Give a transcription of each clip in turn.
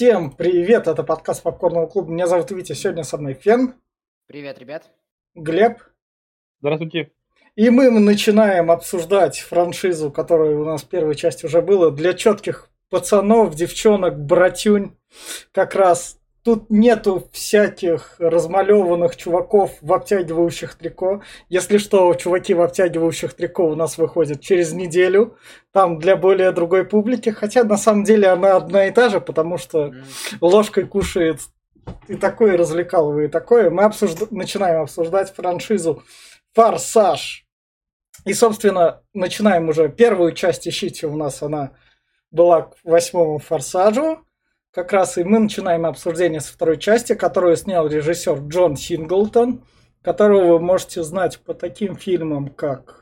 Всем привет, это подкаст Попкорного клуба. Меня зовут Витя, сегодня со мной Фен. Привет, ребят. Глеб. Здравствуйте. И мы начинаем обсуждать франшизу, которая у нас в первой части уже была, для четких пацанов, девчонок, братюнь. Как раз Тут нету всяких размалеванных чуваков в обтягивающих трико. Если что, чуваки в обтягивающих трико у нас выходят через неделю. Там для более другой публики. Хотя на самом деле она одна и та же, потому что ложкой кушает и такое развлекалово, и такое. Мы обсужда... начинаем обсуждать франшизу «Форсаж». И, собственно, начинаем уже первую часть ищите у нас. Она была к восьмому «Форсажу» как раз и мы начинаем обсуждение со второй части, которую снял режиссер Джон Синглтон, которого вы можете знать по таким фильмам, как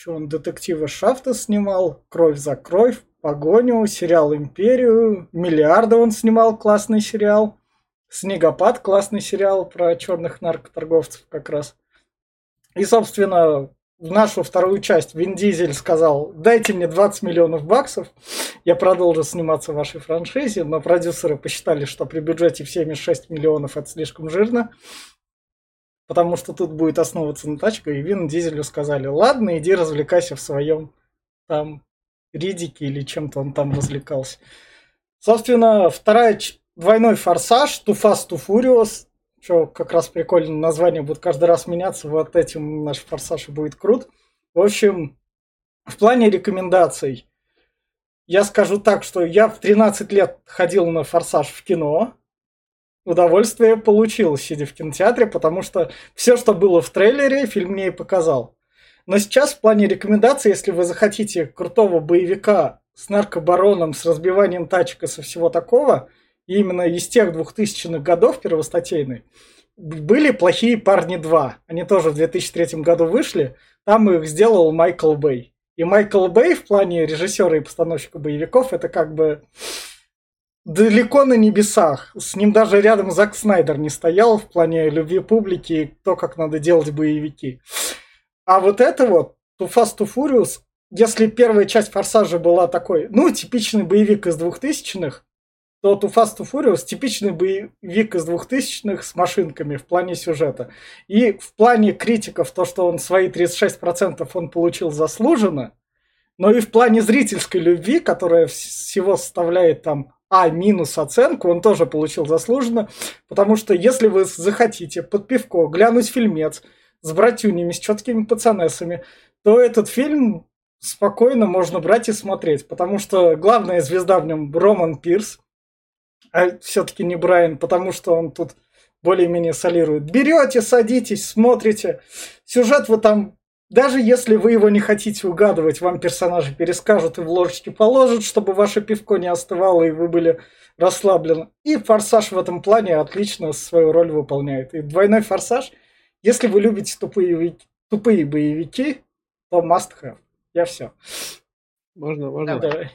что он детектива Шафта снимал, Кровь за кровь, Погоню, сериал Империю, Миллиарды он снимал, классный сериал, Снегопад, классный сериал про черных наркоторговцев как раз. И, собственно, в нашу вторую часть Вин Дизель сказал, дайте мне 20 миллионов баксов, я продолжу сниматься в вашей франшизе, но продюсеры посчитали, что при бюджете в 76 миллионов это слишком жирно, потому что тут будет основываться на тачке, и Вин Дизелю сказали, ладно, иди развлекайся в своем там ридике или чем-то он там развлекался. Собственно, вторая двойной форсаж, Too Fast, Too Furious, что как раз прикольно, название будет каждый раз меняться, вот этим наш форсаж будет крут. В общем, в плане рекомендаций, я скажу так, что я в 13 лет ходил на форсаж в кино, удовольствие получил, сидя в кинотеатре, потому что все, что было в трейлере, фильм мне и показал. Но сейчас в плане рекомендаций, если вы захотите крутого боевика с наркобароном, с разбиванием тачек и со всего такого – именно из тех 2000-х годов первостатейной, были «Плохие парни 2». Они тоже в 2003 году вышли. Там их сделал Майкл Бэй. И Майкл Бэй в плане режиссера и постановщика боевиков это как бы далеко на небесах. С ним даже рядом Зак Снайдер не стоял в плане любви публики и то, как надо делать боевики. А вот это вот, Too Fast, Too Furious, если первая часть Форсажа была такой, ну, типичный боевик из двухтысячных, то Too Fast to Furious типичный боевик из двухтысячных с машинками в плане сюжета. И в плане критиков то, что он свои 36% он получил заслуженно, но и в плане зрительской любви, которая всего составляет там а минус оценку, он тоже получил заслуженно, потому что если вы захотите под пивко глянуть фильмец с братюнями, с четкими пацанесами, то этот фильм спокойно можно брать и смотреть, потому что главная звезда в нем Роман Пирс, а все-таки не Брайан, потому что он тут более-менее солирует. Берете, садитесь, смотрите. Сюжет вы там, даже если вы его не хотите угадывать, вам персонажи перескажут и в ложечки положат, чтобы ваше пивко не остывало и вы были расслаблены. И форсаж в этом плане отлично свою роль выполняет. И двойной форсаж, если вы любите тупые, тупые боевики, то must have. Я все. Можно, можно? Давай.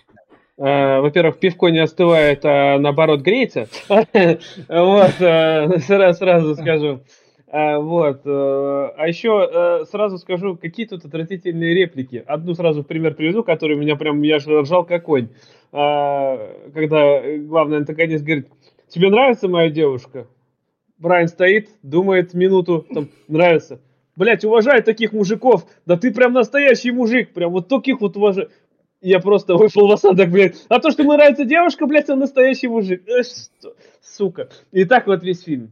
Э, во-первых, пивко не остывает, а наоборот греется. Вот, э, сразу скажу. Э, вот. А еще сразу скажу, какие тут отвратительные реплики. Одну сразу пример приведу, который меня прям, я же ржал как конь. Когда главный антагонист говорит, тебе нравится моя девушка? Брайан стоит, думает минуту, там, нравится. Блять, уважаю таких мужиков. Да ты прям настоящий мужик. Прям вот таких вот уважаю я просто вышел в осадок, блядь. А то, что ему нравится девушка, блядь, он настоящий мужик. Э? Сука. И так вот весь фильм.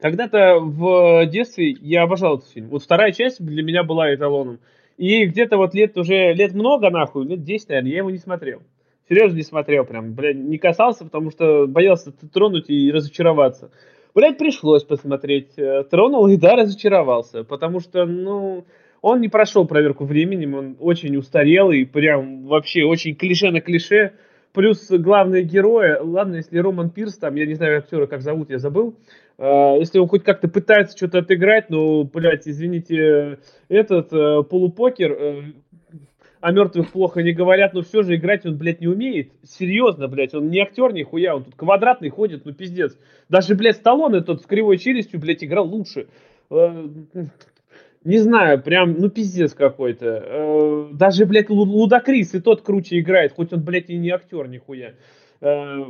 Когда-то в детстве я обожал этот фильм. Вот вторая часть для меня была эталоном. И где-то вот лет уже, лет много нахуй, лет 10, наверное, я его не смотрел. Серьезно не смотрел прям, блядь, не касался, потому что боялся тронуть и разочароваться. Блядь, пришлось посмотреть. Э, тронул и да, разочаровался. Потому что, ну, он не прошел проверку временем, он очень устарелый, прям вообще очень клише на клише. Плюс главные герои, ладно, если Роман Пирс, там, я не знаю актера, как зовут, я забыл, э, если он хоть как-то пытается что-то отыграть, ну, блядь, извините, этот э, полупокер, э, о мертвых плохо не говорят, но все же играть он, блядь, не умеет. Серьезно, блядь, он не актер нихуя, он тут квадратный ходит, ну пиздец. Даже, блядь, Сталлоне тот с кривой челюстью, блядь, играл лучше. Не знаю, прям, ну, пиздец какой-то. Э, даже, блядь, Лудакрис и тот круче играет, хоть он, блядь, и не актер нихуя. Э,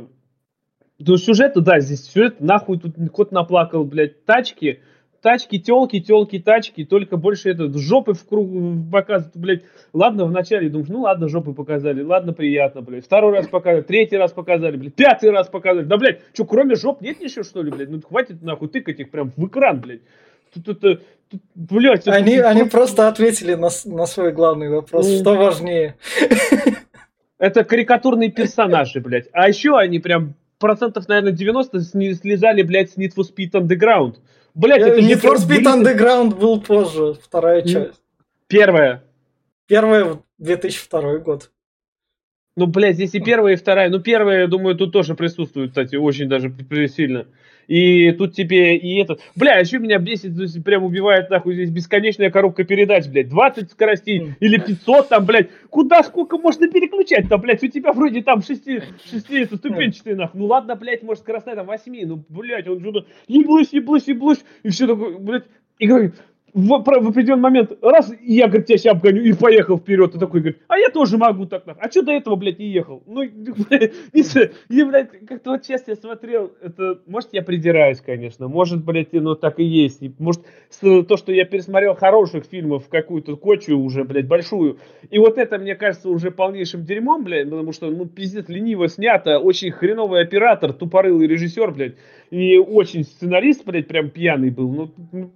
до сюжета, да, здесь сюжет, нахуй тут кот наплакал, блядь, тачки, тачки, телки, телки, тачки, только больше это жопы в круг показывают, блядь. Ладно, вначале думаешь, ну ладно, жопы показали, ладно, приятно, блядь. Второй раз показали, третий раз показали, блядь, пятый раз показали. Да, блядь, что, кроме жоп нет еще, что ли, блядь? Ну, хватит, нахуй, тыкать их прям в экран, блядь. Тут это, тут, блядь. Они, это, они просто ответили на, на свой главный вопрос, ну, что важнее. Это карикатурные персонажи, блядь. А еще они прям процентов, наверное, 90 слезали, блядь, с Need for Speed Underground. Блять, это Need for Speed Underground был позже, вторая часть. Первая. Первая 2002 год. Ну, блядь, здесь и первая, и вторая. Ну, первая, я думаю, тут тоже присутствует, кстати, очень даже сильно. И тут тебе и этот... Бля, еще меня бесит, прям убивает, нахуй, здесь бесконечная коробка передач, блядь. 20 скоростей или 500 там, блядь. Куда сколько можно переключать-то, блядь? У тебя вроде там 6, 6 это ступенчатые, нахуй. Ну ладно, блядь, может скоростная там 8, ну, блядь, он что-то еблысь, еблысь, еблысь. И все такое, блядь. И говорит, в, в определенный момент, раз, и я, говорит, тебя сейчас обгоню, и поехал вперед, и такой, говорит, а я тоже могу так, а что до этого, блядь, не ехал? Ну, и, блядь, как-то вот честно я смотрел, это, может, я придираюсь, конечно, может, блядь, ну, так и есть, может, то, что я пересмотрел хороших фильмов какую-то кочу уже, блядь, большую, и вот это, мне кажется, уже полнейшим дерьмом, блядь, потому что, ну, пиздец, лениво снято, очень хреновый оператор, тупорылый режиссер, блядь, и очень сценарист, блядь, прям пьяный был, ну,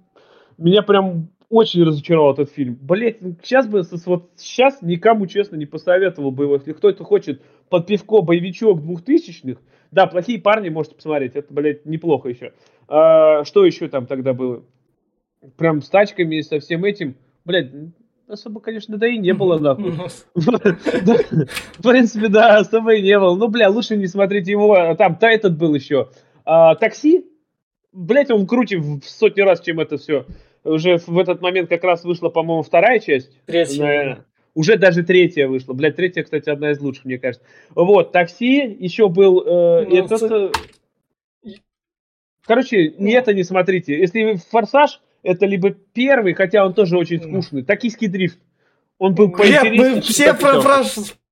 меня прям очень разочаровал этот фильм. Блять, сейчас бы, вот сейчас никому, честно, не посоветовал бы его. Если кто-то хочет под пивко боевичок двухтысячных, да, плохие парни можете посмотреть, это, блядь, неплохо еще. А, что еще там тогда было? Прям с тачками и со всем этим. Блядь, особо, конечно, да и не было, нахуй. В принципе, да, особо и не было. Ну, бля, лучше не смотрите его. А там та этот был еще. А, такси? Блять, он круче в сотни раз, чем это все уже в этот момент как раз вышла, по-моему, вторая часть. Третья. Наверное. Уже даже третья вышла. Блядь, третья, кстати, одна из лучших, мне кажется. Вот, такси, еще был э, ну, этот... Ц... Э, короче, ну. не это не смотрите. Если форсаж, это либо первый, хотя он тоже очень скучный. Токийский дрифт. Он был поинтереснее. Мы все про, про,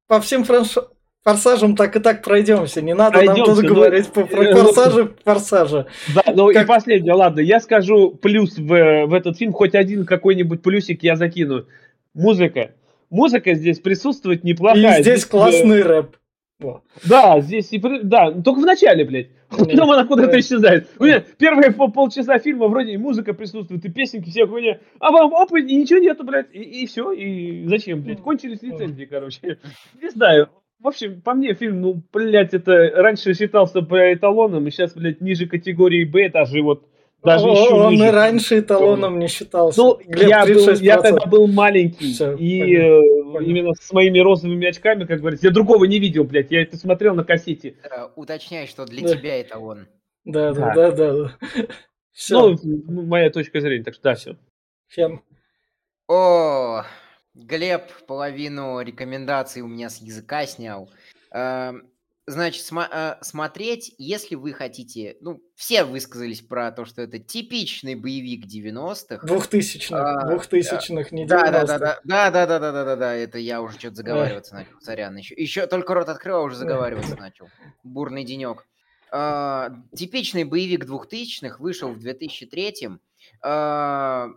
по всем франш форсажем так и так пройдемся. Не надо пройдемся, нам тут ну, говорить по, про э, форсажи, форсажи. Да, ну как... и последнее, ладно, я скажу плюс в, в этот фильм, хоть один какой-нибудь плюсик я закину. Музыка. Музыка здесь присутствует неплохая. И здесь, здесь классный рэп. Да, здесь и да, только в начале, блядь. Потом она куда-то исчезает. У меня первые полчаса фильма вроде и музыка присутствует, и песенки, все хуйня. А вам опа, и ничего нету, блядь. И, и все, и зачем, блядь? Кончились лицензии, короче. Не знаю. В общем, по мне фильм, ну, блядь, это раньше считался по эталоном, и сейчас, блядь, ниже категории Б, даже вот даже О, еще он ниже. и раньше эталоном не считался. Ну, я, был, я тогда был маленький, Все, и понятно, э, именно с моими розовыми очками, как говорится, я другого не видел, блядь, я это смотрел на кассете. Э, уточняй, что для да. тебя эталон. Да, да, да, да. да. Ну, моя точка зрения, так что да, все. Всем. О, Глеб половину рекомендаций у меня с языка снял. Эм, значит, см- э, смотреть, если вы хотите... Ну, все высказались про то, что это типичный боевик 90-х. Двухтысячных, а, двухтысячных, не 90 Да-да-да-да-да-да-да, это я уже что-то заговариваться начал, сорян. Еще, еще только рот открыл, а уже заговариваться начал. Бурный денек. А, типичный боевик двухтысячных вышел в 2003 а,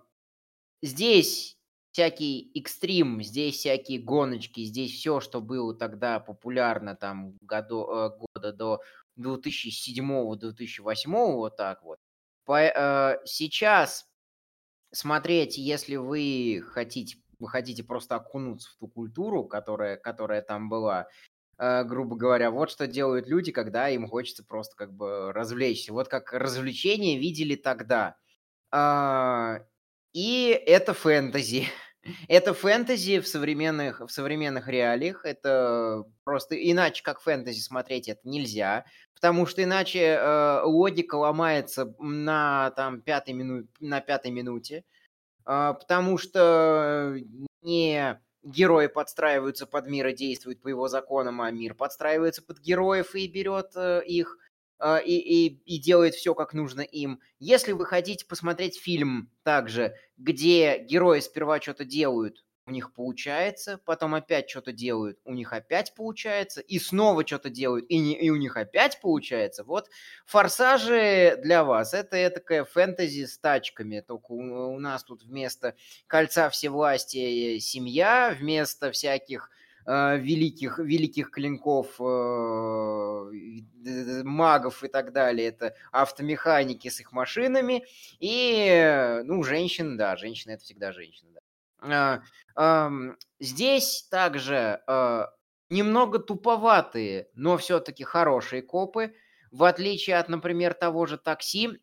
Здесь всякий экстрим, здесь всякие гоночки, здесь все, что было тогда популярно там году, э, года до 2007-2008, вот так вот. По, э, сейчас смотреть, если вы хотите, вы хотите просто окунуться в ту культуру, которая, которая там была, э, грубо говоря, вот что делают люди, когда им хочется просто как бы развлечься. Вот как развлечение видели тогда. Э, и это фэнтези. Это фэнтези в современных, в современных реалиях. Это просто иначе, как фэнтези смотреть, это нельзя. Потому что иначе э, логика ломается на, там, пятой, мину... на пятой минуте. Э, потому что не герои подстраиваются под мир и действуют по его законам, а мир подстраивается под героев и берет э, их и, и, и делает все как нужно им. Если вы хотите посмотреть фильм также, где герои сперва что-то делают, у них получается, потом опять что-то делают, у них опять получается, и снова что-то делают, и, не, и у них опять получается. Вот форсажи для вас это такая фэнтези с тачками. Только у, у нас тут вместо кольца всевластия семья, вместо всяких э, великих, великих клинков, э, магов и так далее. Это автомеханики с их машинами. И, ну, женщин, да, женщины это всегда женщины. Да. Здесь также э, немного туповатые, но все-таки хорошие копы, в отличие от, например, того же такси,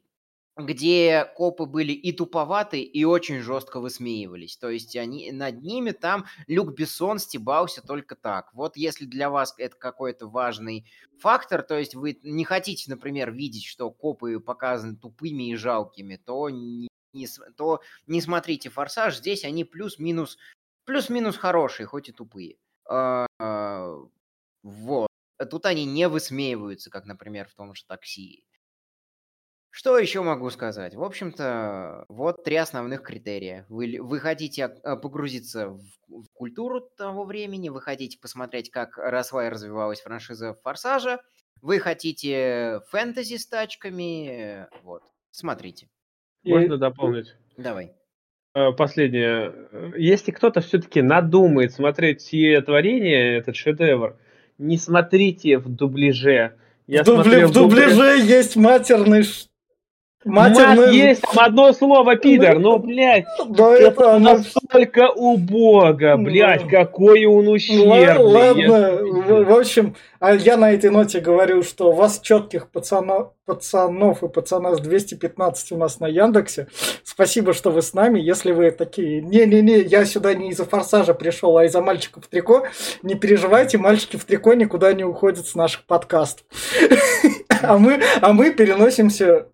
где копы были и туповатые, и очень жестко высмеивались. То есть они, над ними там Люк Бессон стебался только так. Вот если для вас это какой-то важный фактор, то есть вы не хотите, например, видеть, что копы показаны тупыми и жалкими, то не, не, то не смотрите «Форсаж». Здесь они плюс-минус плюс-минус хорошие, хоть и тупые. А, вот. Тут они не высмеиваются, как, например, в том же такси. Что еще могу сказать? В общем-то, вот три основных критерия. Вы, вы хотите а, погрузиться в, в культуру того времени, вы хотите посмотреть, как росла и развивалась франшиза Форсажа, вы хотите фэнтези с тачками, вот, смотрите. Можно дополнить? Давай. Э, последнее. Если кто-то все-таки надумает смотреть все творение, этот шедевр, не смотрите в дубляже. Я в, дубли, в дубляже есть матерный Матерный... Мат есть там одно слово пидор, но, блядь, да это, это настолько убого, блядь, да. какой он ущербный. Ладно, в, в общем, а я на этой ноте говорю, что у вас четких пацанов, пацанов и пацанов 215 у нас на Яндексе. Спасибо, что вы с нами. Если вы такие, не-не-не, я сюда не из-за форсажа пришел, а из-за мальчиков в трико, не переживайте, мальчики в трико никуда не уходят с наших подкастов. А мы, а мы переносимся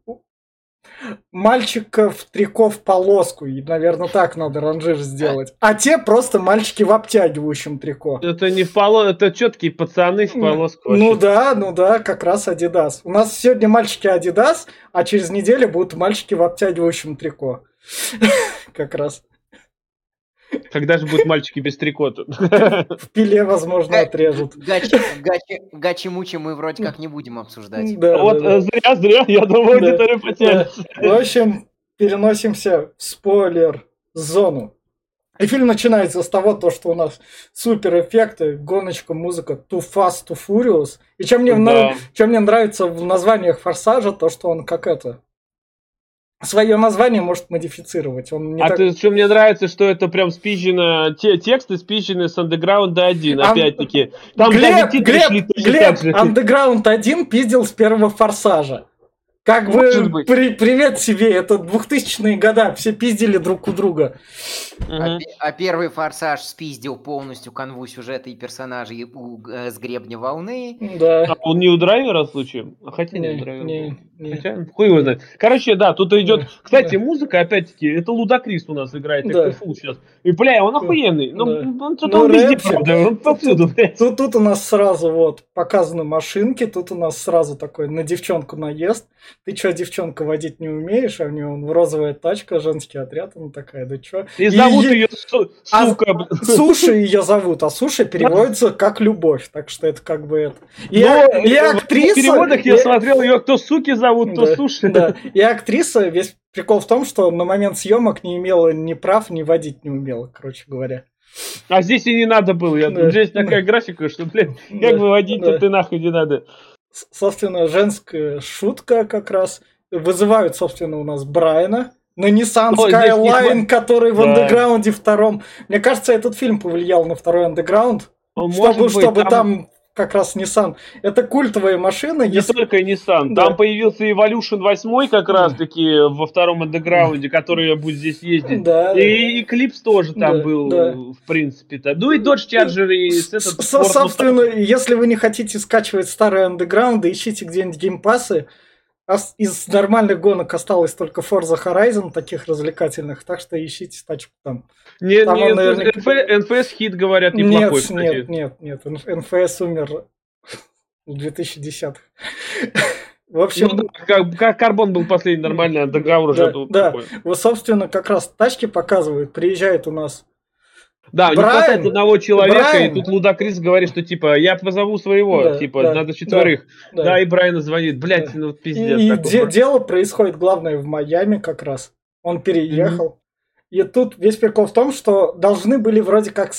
мальчиков трико в полоску. И, наверное, так надо ранжир сделать. А те просто мальчики в обтягивающем трико. Это не в полоску, это четкие пацаны в полоску. Ну да, ну да, как раз Адидас. У нас сегодня мальчики Адидас, а через неделю будут мальчики в обтягивающем трико. Как раз. Когда же будут мальчики без трикота? В пиле, возможно, отрежут. Гачи-мучи мы вроде как не будем обсуждать. Да, вот зря-зря, я думаю, аудитория потянется. В общем, переносимся в спойлер-зону. И фильм начинается с того, то, что у нас супер эффекты, гоночка, музыка Too Fast, Too Furious. И чем мне, да. чем мне нравится в названиях Форсажа, то, что он как это, свое название может модифицировать. Он не а так... ты, что мне нравится, что это прям спизжено, те, тексты спизжены с Underground 1, Ан... опять-таки. Там Глеб, Глеб, Глеб, Underground 1 пиздил с первого форсажа. Как бы при, привет себе, это 2000-е года, все пиздили друг у друга. А, а первый форсаж спиздил полностью канву сюжета и персонажей у, э, с гребня волны. Да. А он не у драйвера случаем? А хотя не, не у драйвера. Не. Хотя, хуй его знает. Короче, да, тут идет. Кстати, музыка, опять-таки, это Лудакрис у нас играет, да. сейчас. И бля, он охуенный. Ну, да. он что-то ну, он везде, правда, он повсюду, блядь. Тут, тут у нас сразу вот показаны машинки, тут у нас сразу такой на девчонку наезд ты что, девчонка, водить не умеешь, а у нее в розовая тачка, женский отряд, она такая, да что? И зовут и... ее а сука. Суши ее зовут, а суши переводится как любовь, так что это как бы это. И, Но, и актриса... В переводах я, смотрел, ее кто суки зовут, то да, суши. Да, и актриса, весь прикол в том, что на момент съемок не имела ни прав, ни водить не умела, короче говоря. А здесь и не надо было. Я, да. Здесь такая графика, что, блин, как выводить-то да. ты нахуй не надо собственно, женская шутка как раз. Вызывают, собственно, у нас Брайана на Nissan О, Skyline, который в андеграунде втором. Мне кажется, этот фильм повлиял на второй андеграунд. Чтобы, быть, чтобы там... там как раз Nissan. Это культовая машина. Не если... только Nissan. Да. Там появился Evolution 8 как раз таки во втором андеграунде, который будет здесь ездить. Да, и Eclipse тоже там да, был, да. в принципе-то. Ну и Dodge Charger и этот Собственно, если вы не хотите скачивать старые андеграунды, ищите где-нибудь геймпасы из нормальных гонок осталось только Forza Horizon, таких развлекательных, так что ищите тачку там. Не, там не, наверняка... NFS хит, говорят, неплохой, Нет, нет, нет, нет, NFS умер в 2010-х. В общем, ну, как, как карбон был последний нормальный, а договор уже да, да. Такой. Вот, собственно, как раз тачки показывают, приезжает у нас да, Брайан, не хватает одного человека, Брайан. и тут Лудакрис говорит, что типа я позову своего, да, типа да, надо четверых. Да, да. да, и Брайан звонит, блядь, да. ну пиздец. И, и де- дело происходит, главное, в Майами как раз. Он переехал. Mm-hmm. И тут весь прикол в том, что должны были вроде как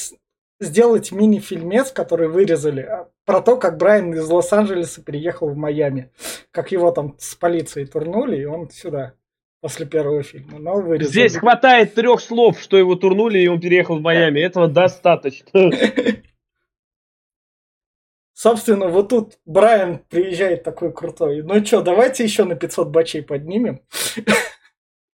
сделать мини-фильмец, который вырезали, а, про то, как Брайан из Лос-Анджелеса переехал в Майами. Как его там с полицией турнули, и он сюда после первого фильма. Но вырезали. Здесь хватает трех слов, что его турнули, и он переехал в Майами. Этого достаточно. Собственно, вот тут Брайан приезжает такой крутой. Ну что, давайте еще на 500 бачей поднимем.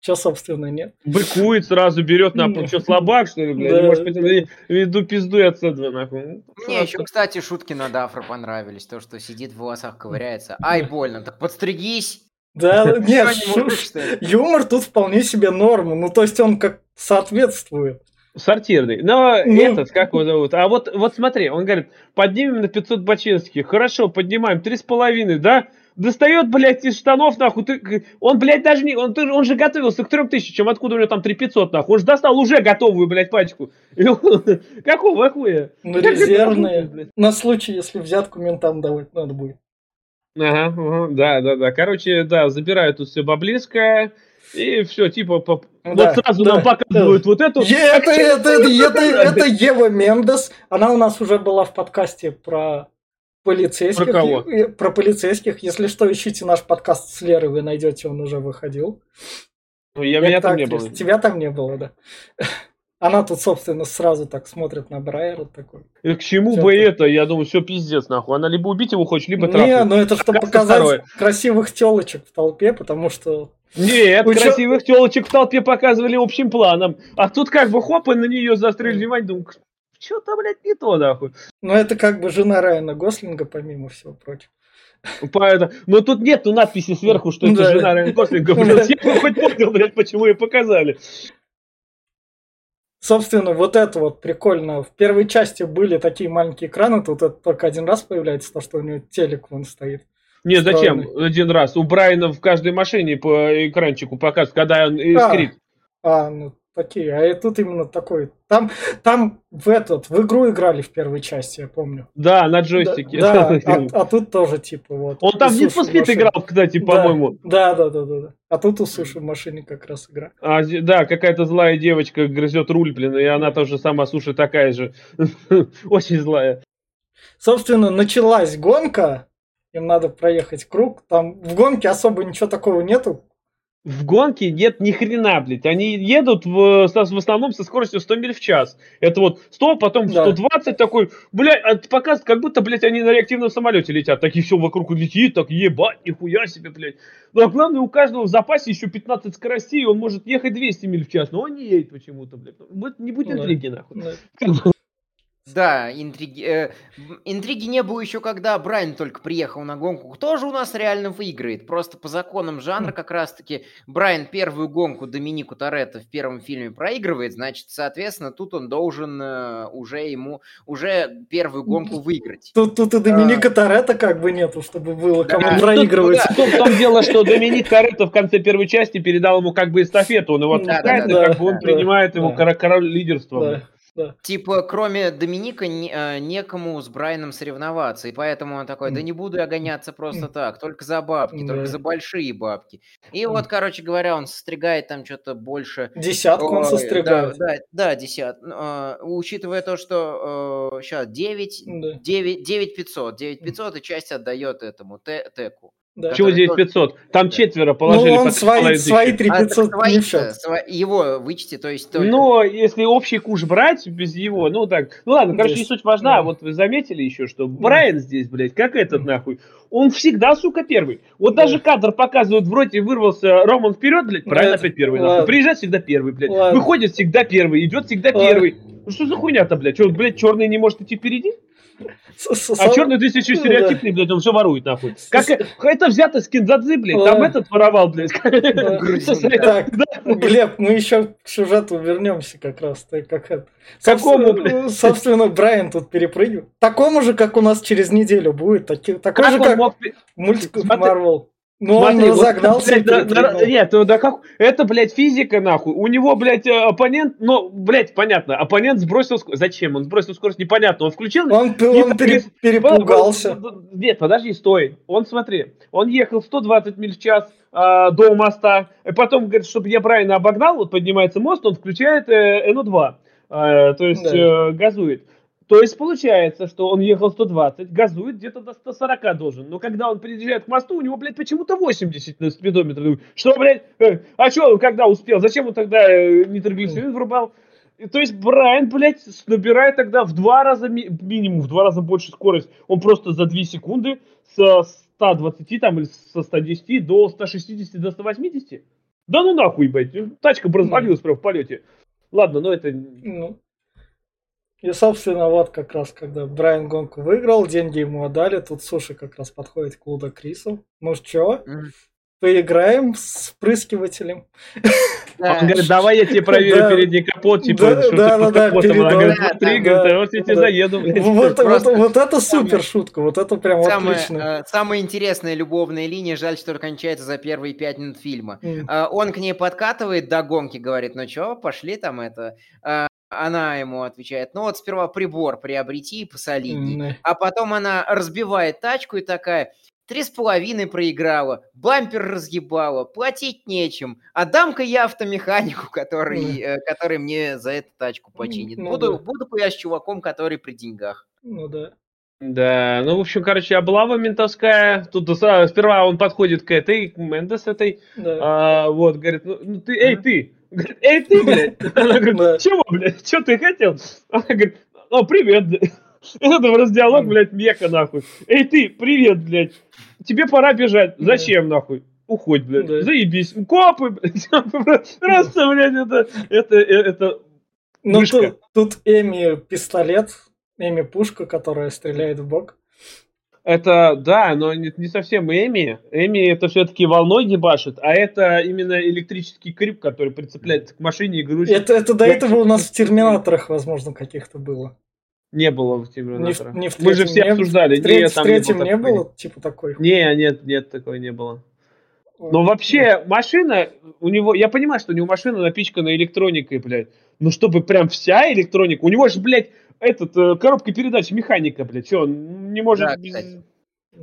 Че, собственно, нет. Быкует сразу, берет на пол. Что, слабак, что ли, блядь? Да. Может быть, веду пизду и отсюда, нахуй. Мне еще, кстати, шутки на Дафра понравились. То, что сидит в волосах, ковыряется. Ай, больно. Так подстригись. Да, нет, юмор тут вполне себе норма. Ну, то есть он как соответствует. Сортирный. Но ну, этот, как его зовут? А вот, вот смотри, он говорит, поднимем на 500 бачинских. Хорошо, поднимаем. Три с половиной, да? достает, блядь, из штанов, нахуй. Ты, он, блядь, даже не... Он, он же готовился к трем тысячам. Откуда у него там 3500, нахуй? Он же достал уже готовую, блядь, пачку. Какого хуя? Ну, резервные. На случай, если взятку ментам давать надо будет. Ага, да, да, да. Короче, да, забирают тут все баблиско. И все, типа, по... да, вот сразу да, нам показывают да. вот эту. Е- это, это, это, это, это Ева Мендес. Она у нас уже была в подкасте про полицейских. Про кого? Про полицейских. Если что, ищите наш подкаст с Лерой, вы найдете, он уже выходил. Ну, я, меня там не было. Тебя там не было, да. Она тут, собственно, сразу так смотрит на Брайера такой. И к чему все бы это? Я думаю, все пиздец, нахуй. Она либо убить его хочет, либо трахнуть. Не, ну это чтобы показать второе. красивых телочек в толпе, потому что... Нет, Учё... красивых телочек в толпе показывали общим планом. А тут как бы хоп, и на нее заострили внимание, думаю, что-то, блядь, не то, нахуй. Ну, это как бы жена Райана Гослинга, помимо всего прочего. Поэтому, но тут нет надписи сверху, что это жена Райана Гослинга. Блядь, я хоть понял, блядь, почему ее показали. Собственно, вот это вот прикольно. В первой части были такие маленькие экраны, тут это только один раз появляется, то, что у него телек вон стоит. Не, зачем один раз? У Брайана в каждой машине по экранчику показывают, когда он искрит. А, а ну такие. А тут именно такой. Там, там в этот, в игру играли в первой части, я помню. Да, на джойстике. Да, а, а тут тоже типа вот. Он там for Speed играл, кстати, по-моему. Да, да, да, да, да. А тут у Суши в машине как раз игра. А, да, какая-то злая девочка грызет руль, блин, и она тоже сама Суши такая же. Очень злая. Собственно, началась гонка. Им надо проехать круг. Там в гонке особо ничего такого нету в гонке нет ни хрена, блядь. Они едут в, в основном со скоростью 100 миль в час. Это вот 100, потом да. 120 такой, блядь, а показывает, как будто, блядь, они на реактивном самолете летят. Такие все вокруг летит, так ебать, нихуя себе, блядь. Ну, а главное, у каждого в запасе еще 15 скоростей, он может ехать 200 миль в час, но он не едет почему-то, блядь. Не будет интриги, нахуй. Да. Да, интриги, э, интриги не было еще, когда Брайан только приехал на гонку. Кто же у нас реально выиграет? Просто по законам жанра как раз-таки Брайан первую гонку Доминику Торетто в первом фильме проигрывает, значит, соответственно, тут он должен э, уже ему, уже первую гонку выиграть. Тут, тут и Доминика а... Торетто как бы нету, чтобы было кому да. проигрывать. Тут, в том дело, что Доминик Торетто в конце первой части передал ему как бы эстафету, он его отпускает, да, да, да, и как бы он принимает его король лидерства. Да. Типа, кроме Доминика, не, э, некому с Брайаном соревноваться. И поэтому он такой, да не буду я гоняться просто так, только за бабки, только за большие бабки. И вот, короче говоря, он состригает там что-то больше... Десятку он состригает. Да, да, да десят. Э, учитывая то, что э, сейчас 9, да. 9, 9 500, 9 500 и часть отдает этому Теку. Да. Чего здесь 500? Там да. четверо положили. Ну, он свои, свои 3500 а, не Его вычти, то есть... Только... Но если общий куш брать без его, ну так... Ну ладно, короче, не суть важна. Да. Вот вы заметили еще, что Брайан здесь, блядь, как этот нахуй, он всегда, сука, первый. Вот да. даже кадр показывают, вроде вырвался Роман вперед, блядь, Брайан опять первый. Нахуй. Приезжает всегда первый, блядь. Ладно. Выходит всегда первый, идет всегда Ладно. первый. Ну что за хуйня-то, блядь? Что, блядь, черный не может идти впереди? А черный здесь еще стереотипный, блядь, он все ворует, нахуй. Как это взято с Кинзадзы, блядь, там этот воровал, блядь. Так, Глеб, мы еще к сюжету вернемся как раз. Как. Какому, блядь? Собственно, Брайан тут перепрыгнул. Такому же, как у нас через неделю будет. Такой же, как мультик Марвел. Ну, он вот, разогнался и блядь, да- да- нет, ну да как, это, блядь, физика, нахуй. У него, блядь, э, оппонент, ну, блядь, понятно, оппонент сбросил скорость. Зачем? Он сбросил скорость, непонятно. Он включил... Он, п- он пере- перепугался. Нет, подожди, стой. Он, смотри, он ехал 120 миль в час а, до моста, и потом, говорит, чтобы я правильно обогнал, вот поднимается мост, он включает э, НО2, э, то есть Да. э, газует. То есть получается, что он ехал 120, газует где-то до 140 должен. Но когда он приезжает к мосту, у него, блядь, почему-то 80 на спидометре. Думаю, Что, блядь, э, а что он когда успел? Зачем он тогда э, нитроглицерин врубал? И, то есть Брайан, блядь, набирает тогда в два раза, ми- минимум в два раза больше скорость. Он просто за 2 секунды со 120 там или со 110 до 160 до 180. Да ну нахуй, блядь, тачка бы развалилась прям в полете. Ладно, но это... Ну. И, собственно, вот как раз, когда Брайан гонку выиграл, деньги ему отдали, тут Суши как раз подходит к Луда Крису. Ну что, поиграем с впрыскивателем? Да. Он говорит, давай я тебе проверю Да. передний капот, типа, Да, что да, да, капотом. Она передал. говорит, Да, смотри, да, говорит, да, а вот я тебе да. заеду, блядь. Вот, вот, Просто вот это супер шутка, вот это прям Самая, отлично. э, самая интересная любовная линия, жаль, что кончается за первые пять минут фильма. А, Он к ней подкатывает до гонки, говорит, ну чё, пошли там это. А, Она ему отвечает, ну вот сперва прибор приобрети посолидней. М, А потом она разбивает тачку и такая, три с половиной проиграла, бампер разъебала, платить нечем. Отдам-ка я автомеханику, который, э, который мне за эту тачку починит. ну буду, да. буду я с чуваком, который при деньгах. Ну да. Да, ну, в общем, короче, облава ментовская. Тут сразу- сперва он подходит к этой, к Мендес этой, Да. а, вот, говорит, ну, ну ты, эй, Мгм. ты, Говорит, эй, ты, блядь. Она говорит, чего, блядь, что ты хотел? Она говорит, о, привет, блядь. Это раздиалог, блядь, мека, нахуй. Эй, ты, привет, блядь. Тебе пора бежать. Зачем, нахуй? Уходь, блядь. Да. Заебись. Копы, блядь. Просто, блядь, это, это, это Ну тут, тут Эми пистолет, Эми пушка, которая стреляет в бок. Это, да, но не, не совсем Эми. Эми это все-таки волной ебашит, а это именно электрический крип, который прицепляется к машине и грузит. Это, это до этого у нас в терминаторах, возможно, каких-то было. Не было в Не в, терминаторах. не в Мы же все не- обсуждали. В, треть- Нет, в там третьем не не было. такой. было, типа такой. Не, нет, нет, такого не было. Но вообще, машина, у него, я понимаю, что у него машина напичкана электроникой, блядь. Но чтобы прям вся электроника, у него же, блядь, этот, э, коробка передач механика, блядь, что, он не может... Да, без- кстати.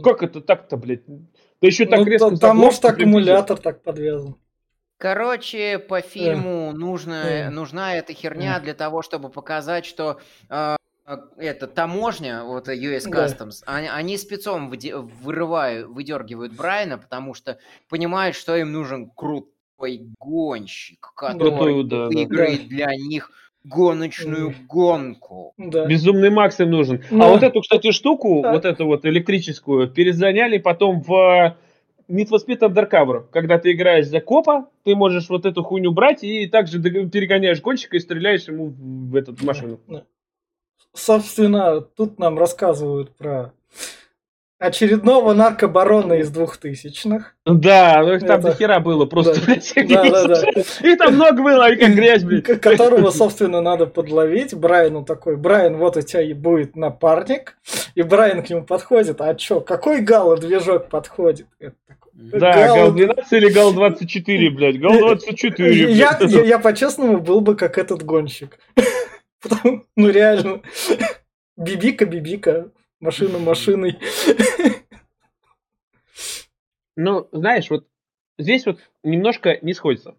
Как это так-то, блядь? Да еще так Ну, резко та- там, может, аккумулятор так подвязан. Короче, по фильму нужно, Э. нужна эта херня для того, чтобы показать, что э, э, это таможня, вот э, US Да. Customs, они, они спецом вырывают, выдергивают Брайана, потому что понимают, что им нужен крутой гонщик, который Крутой, да, да. выиграет для них гоночную гонку. Да. Безумный Макс им нужен. Ну, а вот эту, кстати, штуку, да. вот эту вот электрическую, перезаняли потом в Need for Speed Undercover. Когда ты играешь за копа, ты можешь вот эту хуйню брать и также перегоняешь гонщика и стреляешь ему в эту машину. Да. Собственно, тут нам рассказывают про очередного наркобарона из двухтысячных. Да, ну их там Это- до хера было просто. Да. Да, да, да. Их там много было, и как грязь, к- которого, собственно, надо подловить. Брайану такой, Брайан, вот у тебя и будет напарник. И Брайан к нему подходит, а чё, какой гала движок подходит? Да, «Гал- ГАЛ-12 или ГАЛ-24, блядь. ГАЛ-24, Я, блядь. я, я по-честному был бы как этот гонщик. Ну реально. Бибика, бибика. Машина машиной. Ну, знаешь, вот здесь вот немножко не сходится.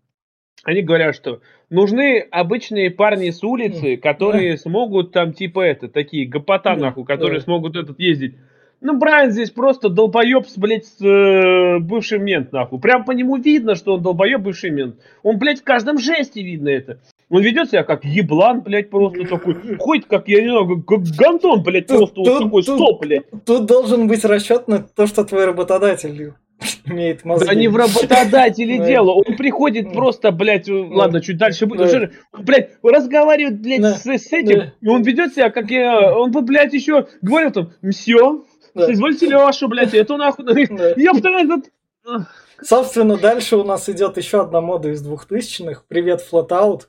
Они говорят, что нужны обычные парни с улицы, которые смогут там типа это, такие гопота Да, нахуй, которые да. смогут этот ездить. Ну, Брайан здесь просто долбоеб, блядь, с, э, бывший мент, нахуй. Прям по нему видно, что он долбоеб, бывший мент. Он, блядь, в каждом жесте видно это. Он ведет себя как еблан, блядь, просто такой. Ходит, как, я не знаю, как гантон, блядь, Тут- просто вот тут- такой тут- стоп, блядь. Тут должен быть расчет на то, что твой работодатель имеет мозги. Да не в работодателе Да. дело. Он приходит просто, блядь, э, ладно, чуть дальше будет. Блядь, разговаривает, блядь, с, этим. И он ведет себя, как я. Он блядь, еще говорил там, мсье, извольте Лешу, блядь, эту нахуй. Ёпта, этот. Собственно, дальше у нас идет еще одна мода из двухтысячных. Привет, Flatout.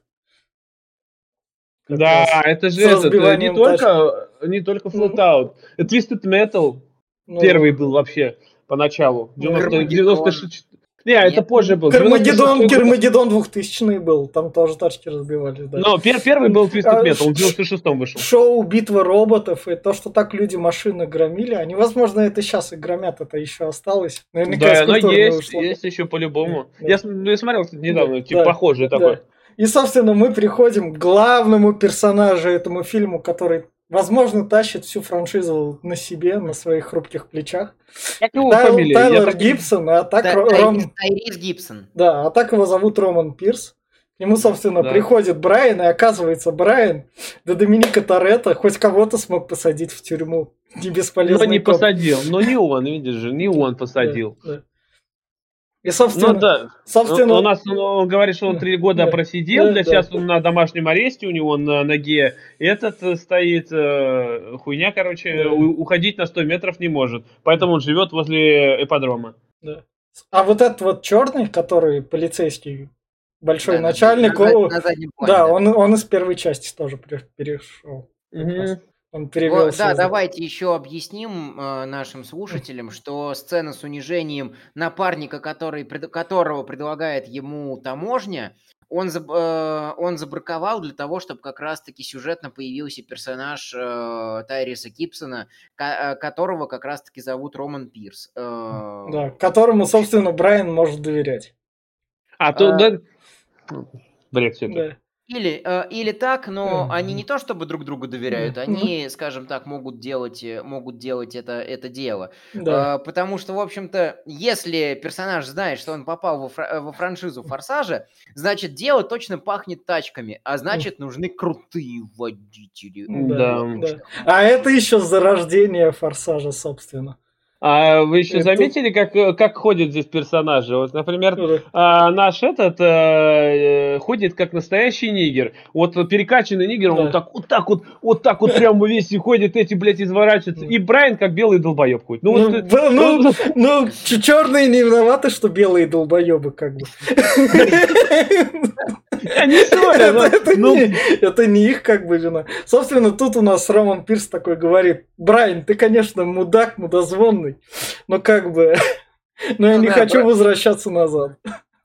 Да, раз это же этот, э, не только, не только Flatout. Twisted Metal Ну, первый был вообще. поначалу. 90, 96, не, Нет. это позже был. Гермагеддон, Гермагеддон 2000 был, там тоже тачки разбивались. Да. Но пер первый был Twisted а, Metal, он в 96-м вышел. Шоу «Битва роботов» и то, что так люди машины громили, они, возможно, это сейчас и громят, это еще осталось. Наверняка да, но есть, есть еще по-любому. Да. Я, я смотрел недавно, да, типа да, похожий да. такой. И, собственно, мы приходим к главному персонажу этому фильму, который возможно, тащит всю франшизу на себе, на своих хрупких плечах. Как его Тайл, фамилия? Тайлер так... Гибсон, а так... Тай, Ром... Тайрис Гибсон. Да, а так его зовут Роман Пирс. К нему, собственно, да. приходит Брайан, и оказывается, Брайан до Доминика Торетто хоть кого-то смог посадить в тюрьму. Не бесполезный Но не коп. посадил, но не он, видишь же, не он посадил. Да, да. И, собственно, ну, да. собственно... У нас он говорит, что он три года да, просидел, да, да, сейчас да. он на домашнем аресте, у него на ноге этот э, стоит, э, хуйня, короче, да. у, уходить на 100 метров не может, поэтому он живет возле ипподрома. Да. А вот этот вот черный, который полицейский, большой да, начальник, на, на, на да, да, Он, он из первой части тоже перешел. Угу. Он перевел. Вот, да, давайте еще объясним э, нашим слушателям, что сцена с унижением напарника, который, пред, которого предлагает ему таможня, он, э, он забраковал для того, чтобы как раз-таки сюжетно появился персонаж э, Тайриса Кипсона, ко- э, которого как раз-таки зовут Роман Пирс. Э, да, которому, собственно, Брайан может доверять. А, то, а, да... Бред все это. Да. Или, э, или так, но mm-hmm. они не то чтобы друг другу доверяют, mm-hmm. они, скажем так, могут делать, э, могут делать это, это дело. Да. Э, потому что, в общем-то, если персонаж знает, что он попал во, фра- во франшизу Форсажа, значит, дело точно пахнет тачками, а значит, нужны крутые водители. Да, да. А это еще зарождение Форсажа, собственно. А вы еще заметили, как, э, как ходят здесь персонажи? Вот, например, uh а, наш этот а, ходит как настоящий нигер. Вот перекачанный нигер, да. он так вот так вот, вот так вот прямо весь и ходит, эти, блядь, изворачиваются. И Брайан как белый долбоеб ходит. Ну, ну, вот, ну, ну, ну черные не виноваты, что белые долбоебы, как бы. Они ссорят. Это не их как бы вина. Собственно, тут у нас Роман Пирс такой говорит, Брайан, ты, конечно, мудак, мудозвонный, но как бы... Но я не хочу возвращаться назад.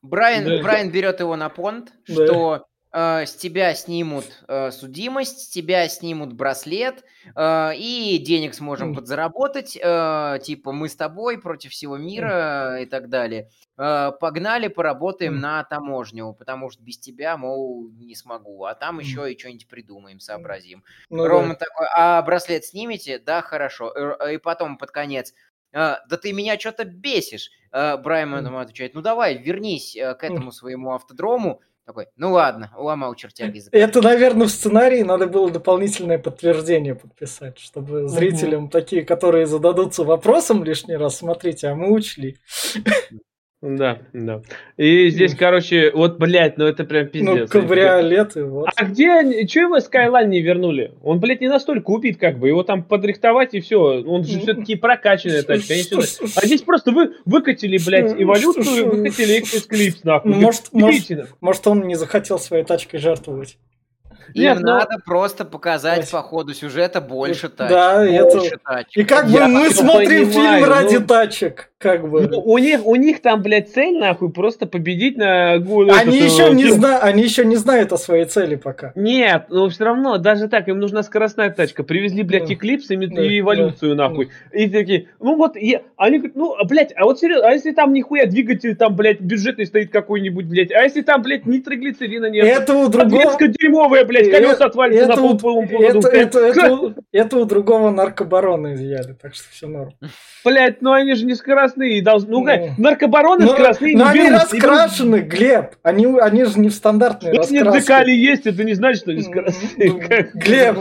Брайан, Брайан берет его на понт, что э, с тебя снимут э, судимость, с тебя снимут браслет, э, и денег сможем подзаработать, э, типа мы с тобой против всего мира и так далее. Э, погнали, поработаем на таможню, потому что без тебя, мол, не смогу, а там еще и что-нибудь придумаем, сообразим. Ну, Рома да. такой, а браслет снимете? Да, хорошо. И потом под конец, да ты меня что-то бесишь. Брайан ему отвечает, ну давай, вернись к этому своему автодрому, такой, ну ладно, уломал чертяги. Это, наверное, в сценарии надо было дополнительное подтверждение подписать, чтобы зрителям угу. такие, которые зададутся вопросом лишний раз, смотрите, а мы учли. Да, да. И здесь, короче, вот, блядь, ну это прям ну, пиздец. Ну, кабриолеты, вот. А где они, что его Skyline не вернули? Он, блядь, не настолько убит, как бы, его там подрихтовать и все. Он же все-таки прокачанная тачка. А здесь просто вы выкатили, блядь, эволюцию, выкатили Eclipse, нахуй. Может, может, может, он не захотел своей тачкой жертвовать. Им но... надо просто показать по ходу сюжета больше тачек. Да, больше это... тачек. И как бы мы смотрим понимаю, фильм ради ну... тачек как бы. Ну, у них, у них там, блядь, цель, нахуй, просто победить на Они этот, еще не знают, они еще не знают о своей цели пока. Нет, но все равно, даже так, им нужна скоростная тачка. Привезли, блядь, эклипс и, да, и эволюцию, да, нахуй. Да. И такие, ну вот, и, они говорят, ну, блядь, а вот серьезно, а если там нихуя двигатель, там, блядь, бюджетный стоит какой-нибудь, блядь, а если там, блядь, нитроглицерина нет? Это у другого... дерьмовая, блядь, колеса отвалится на полном это, это, это, это у другого наркобарона изъяли, так что все норм. Блядь, ну они же не скоростные должны. Ну, ну наркобароны но, скоростные. Но они раскрашены, Глеб. Они, они же не в стандартные Если декали есть, это не значит, что они скоростные. Глеб,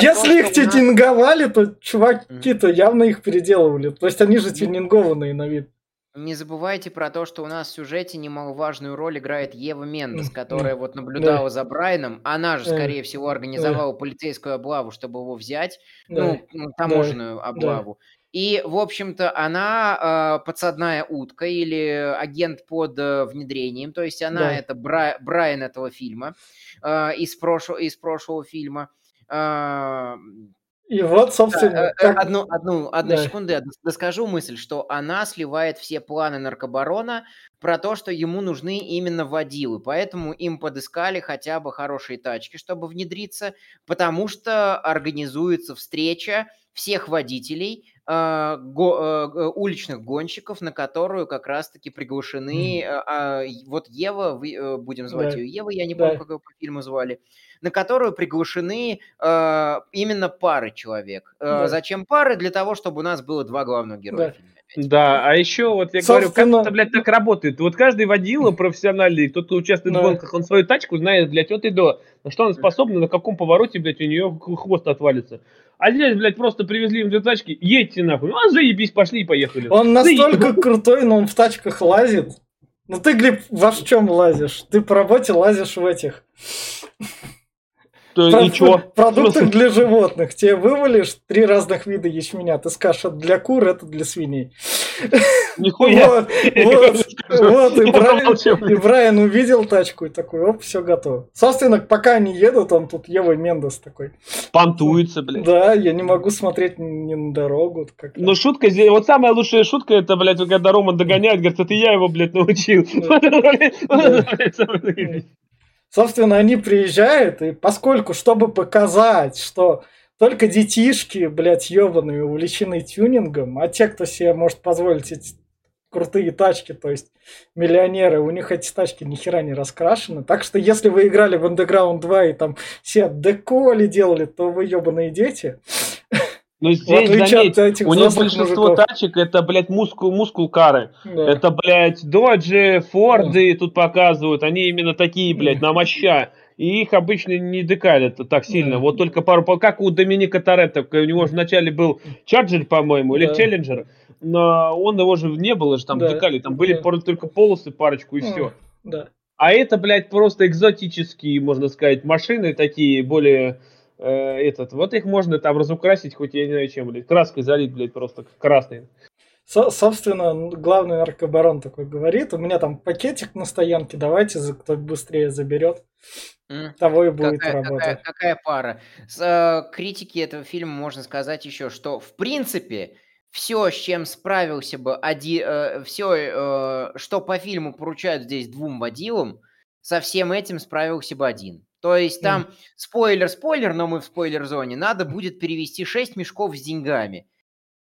если их тюнинговали, то чуваки-то явно их переделывали. То есть они же ну. тюнингованные на вид. Не забывайте про то, что у нас в сюжете немаловажную роль играет Ева Мендес, которая вот наблюдала за Брайаном. Она же, скорее всего, организовала полицейскую облаву, чтобы его взять, ну, таможенную облаву. И, в общем-то, она э, подсадная утка или агент под э, внедрением. То есть она да. это Бра... Брайан этого фильма э, из, прошлого, из прошлого фильма. Э, И вот, собственно... Да, как... Одну, одну, одну да. секунду, я доскажу мысль, что она сливает все планы наркобарона про то, что ему нужны именно водилы, поэтому им подыскали хотя бы хорошие тачки, чтобы внедриться, потому что организуется встреча всех водителей, э, го, э, уличных гонщиков, на которую как раз-таки приглашены... Mm. Э, э, вот Ева, вы, э, будем звать да. ее Ева, я не помню, да. как ее по фильму звали, на которую приглашены э, именно пары человек. Э, да. Зачем пары? Для того, чтобы у нас было два главных героя. Да. Да, а еще вот я Собственно... говорю, как это, блядь, так работает. Вот каждый водила профессиональный, тот, кто участвует да. в гонках, он свою тачку знает, блядь, от и до. На что он способен, на каком повороте, блядь, у нее хвост отвалится. А здесь, блядь, просто привезли им две тачки, едьте нахуй. Ну, а заебись, пошли и поехали. Он настолько крутой, но он в тачках лазит. Ну ты, Глеб, во в чем лазишь? Ты по работе лазишь в этих Про- и чё? Продукты для животных. Тебе вывалишь три разных вида ячменя. Ты скажешь, это для кур, это для свиней. Нихуя. Вот, вот, вот. И, Брайан, и Брайан увидел тачку и такой, оп, все готово. Собственно, пока они едут, он тут Ева Мендес такой. Понтуется, блядь. Да, я не могу смотреть ни на дорогу. Как ну, шутка здесь, вот самая лучшая шутка, это, блядь, когда Роман догоняет, говорит, это я его, блядь, научил. Собственно, они приезжают, и поскольку, чтобы показать, что только детишки, блядь, ебаные, увлечены тюнингом, а те, кто себе может позволить эти крутые тачки, то есть миллионеры, у них эти тачки ни хера не раскрашены. Так что если вы играли в Underground 2 и там все деколи делали, то вы ебаные дети. Но здесь, заметь, этих у них большинство мужиков. тачек это, блядь, мускул, мускул кары. Да. Это, блядь, доджи, форды да. тут показывают. Они именно такие, блядь, на моща. И их обычно не декалят так сильно. Да. Вот только пару... Как у Доминика Торетто. У него же вначале был Чарджер, по-моему, или да. Челленджер. Но он его же не было же там да. декали. Там были да. только полосы, парочку и все. Да. А это, блядь, просто экзотические, можно сказать, машины такие, более э, этот, вот их можно там разукрасить, хоть я не знаю чем, блядь, краской залить, блядь, просто красный. Со собственно, главный наркобарон такой говорит, у меня там пакетик на стоянке, давайте, кто быстрее заберет, того и будет какая, работать. Какая, какая пара. С э, критики этого фильма можно сказать еще, что в принципе все, с чем справился бы один, э, все, э, что по фильму поручают здесь двум водилам, со всем этим справился бы один. То есть там mm. спойлер, спойлер, но мы в спойлер-зоне. Надо будет перевести 6 мешков с деньгами.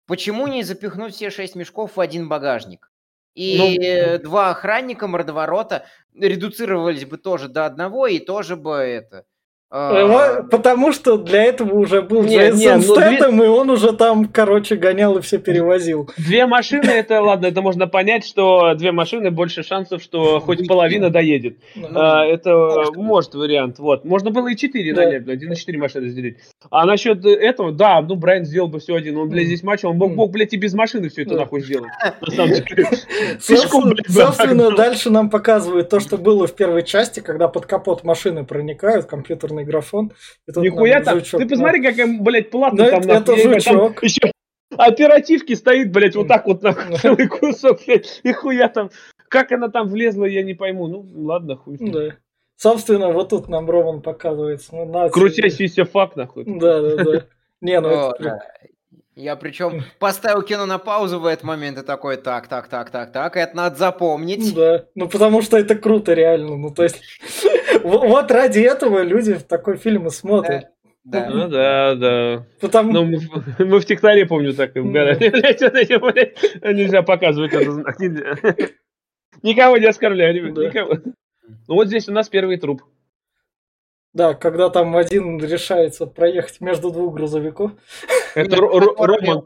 Почему не запихнуть все 6 мешков в один багажник? И ну, два охранника мордоворота редуцировались бы тоже до одного, и тоже бы это Потому что для этого уже был не, Джейсон не, ну, Стэттем, две... и он уже там, короче, гонял и все перевозил. Две машины, это ладно, это можно понять, что две машины больше шансов, что хоть половина доедет. Ну, а, это может вариант. Вот. Можно было и четыре да. нанять, один на четыре машины разделить. А насчет этого, да, ну Брайан сделал бы все один. Он, блядь, здесь матч, он мог, мог блядь, и без машины все это нахуй сделать. На самом деле. Собственно, дальше нам показывают то, что было в первой части, когда под капот машины проникают, компьютерные полный графон. Нихуя там. Жучок, ты посмотри, как им, блядь, платно там. Это жучок. Там еще оперативки стоит, блядь, вот так вот на целый кусок, блядь, и хуя там. Как она там влезла, я не пойму. Ну, ладно, хуй. Да. Собственно, вот тут нам Роман показывается. Ну, на Крутящийся факт, нахуй. Да, да, да. Не, ну это... Я причем поставил кино на паузу в этот момент и такой, так, так, так, так, так, это надо запомнить. Да, ну потому что это круто реально. Ну то есть, вот ради этого люди в такой фильм и смотрят. Да. Ну да, да. Потому... Ну, мы, мы в технаре, помню, так и угорали. Нельзя показывать это. Никого не оскорбляю, никого. Ну вот здесь у нас первый труп. Да, когда там один решается проехать между двух грузовиков. Это Роман.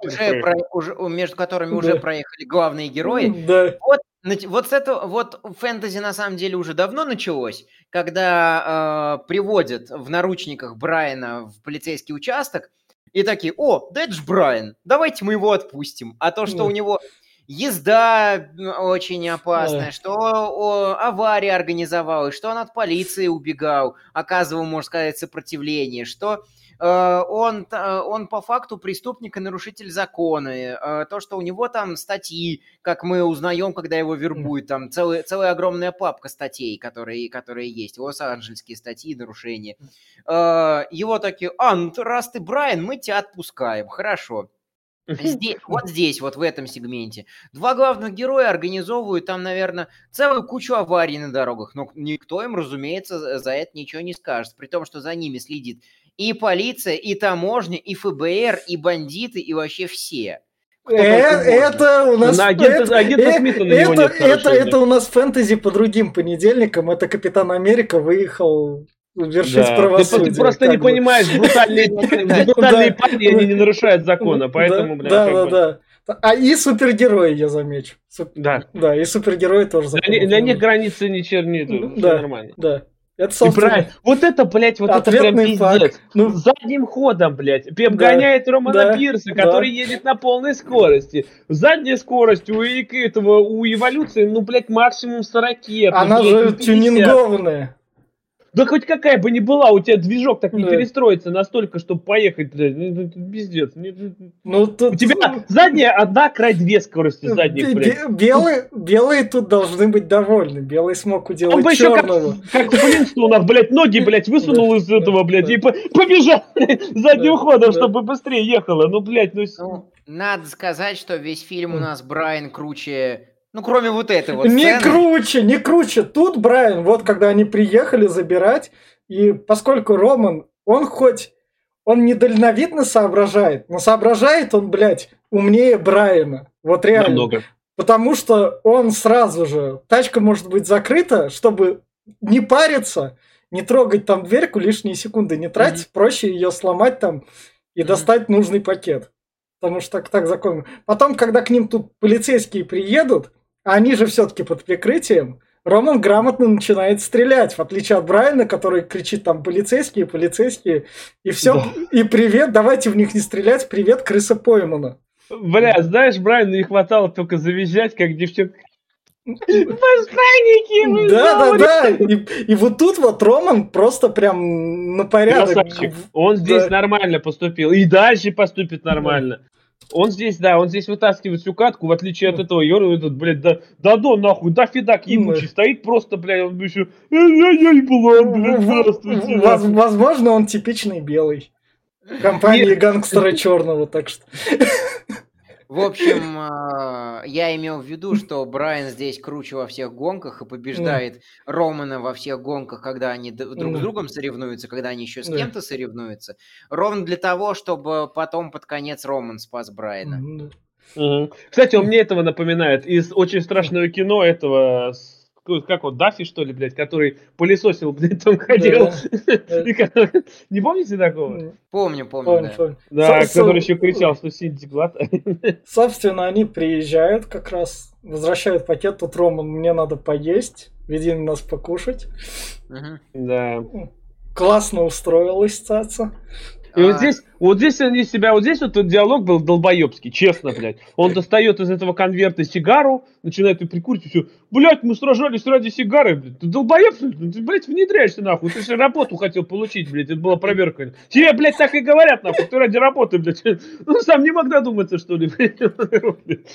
Между которыми уже проехали главные герои. Да. Вот, вот с этого, вот фэнтези на самом деле уже давно началось, когда э, приводят в наручниках Брайана в полицейский участок, и такие, о, да это ж Брайан, давайте мы его отпустим. А то, что у него езда очень опасная, да. что о, авария организовалась, что он от полиции убегал, оказывал, можно сказать, сопротивление, что он, э, он по факту преступник и нарушитель закона. Э, то, что у него там статьи, как мы узнаем, когда его вербуют, там целая, целая огромная папка статей, которые, которые есть, лос-анджелесские статьи, нарушения. Его такие, а, ну раз ты Брайан, мы тебя отпускаем, хорошо. Здесь, вот здесь, вот в этом сегменте. Два главных героя организовывают там, наверное, целую кучу аварий на дорогах, но никто им, разумеется, за это ничего не скажет. При том, что за ними следит и полиция, и таможня, и ФБР, и бандиты, и вообще все. Э, это у нас... агента, агента э, Смита на это, нет это, это у нас фэнтези по другим понедельникам. Это Капитан Америка выехал вершить да. правосудие. Ты, просто не бы. понимаешь, брутальные, брутальные парни, они не нарушают закона, поэтому, блядь. Да, да, да. А и супергерои, я замечу. Да. Да, и супергерои тоже. Для, для них границы не чернит, да, нормально. Да. Это, собственно... Вот это, блядь, вот это прям пиздец. Ну, задним ходом, блядь. Пеп да, гоняет Романа да, Пирса, который да. едет на полной скорости. Задняя скорость у этого, у эволюции, ну, блядь, максимум 40. Она же тюнингованная. Да хоть какая бы ни была, у тебя движок так не да. перестроится настолько, чтобы поехать, блядь, ну, ну, пиздец. Ну, тут... У тебя задняя одна, край две скорости задних, блядь. Белые, белые тут должны быть довольны. Белый смог уделать Он черного. Как, как у нас, блядь, ноги, блядь, высунул из этого, блядь, и побежал задним ходом, чтобы быстрее ехало. Ну, блядь, ну... ну... Надо сказать, что весь фильм у нас Брайан круче ну, кроме вот этой вот Не круче, не круче. Тут, Брайан, вот когда они приехали забирать, и поскольку Роман, он хоть, он недальновидно соображает, но соображает он, блядь, умнее Брайана. Вот реально. Намного. Потому что он сразу же, тачка может быть закрыта, чтобы не париться, не трогать там дверьку, лишние секунды не тратить, mm-hmm. проще ее сломать там и mm-hmm. достать нужный пакет. Потому что так, так законно. Потом, когда к ним тут полицейские приедут, они же все-таки под прикрытием. Роман грамотно начинает стрелять, в отличие от Брайана, который кричит там полицейские, полицейские, и все, да. и привет, давайте в них не стрелять, привет, крыса поймана. Бля, знаешь, Брайану не хватало только завизжать, как девчонка. Мошенники! Да, да, да. И, и вот тут вот Роман просто прям на порядок. Красавчик. Он здесь да. нормально поступил. И дальше поступит нормально. Он здесь, да, он здесь вытаскивает всю катку, в отличие от этого Йора, этот, блядь, да, да, да, нахуй, да, фидак ебучий, стоит просто, блядь, он еще, «Э, я, я не была, блядь, здравствуйте. Возможно, он типичный белый. Компания гангстера черного, так что. В общем, а, я имел в виду, что Брайан здесь круче во всех гонках и побеждает Романа во всех гонках, когда они друг с другом соревнуются, когда они еще с кем-то соревнуются. Ровно для того, чтобы потом под конец Роман спас Брайана. Кстати, он мне этого напоминает из очень страшного кино этого как он, Даффи, что ли, блядь, который пылесосил, блядь, там ходил. Не помните такого? Помню, помню, да. Который еще кричал, что Синди Глад. Собственно, они приезжают как раз, возвращают пакет, тут Роман, мне надо поесть, веди нас покушать. Да. Классно устроилась цаца. И вот здесь, вот здесь они себя, вот здесь вот этот диалог был долбоебский, честно, блядь. Он достает из этого конверта сигару, начинает ее прикурить, и все. Блядь, мы сражались ради сигары, блядь. Ты долбоеб, ты, блядь, внедряешься, нахуй. Ты же работу хотел получить, блядь, это была проверка. Тебе, блядь, так и говорят, нахуй, ты ради работы, блядь. Ну, сам не мог додуматься, что ли, блядь.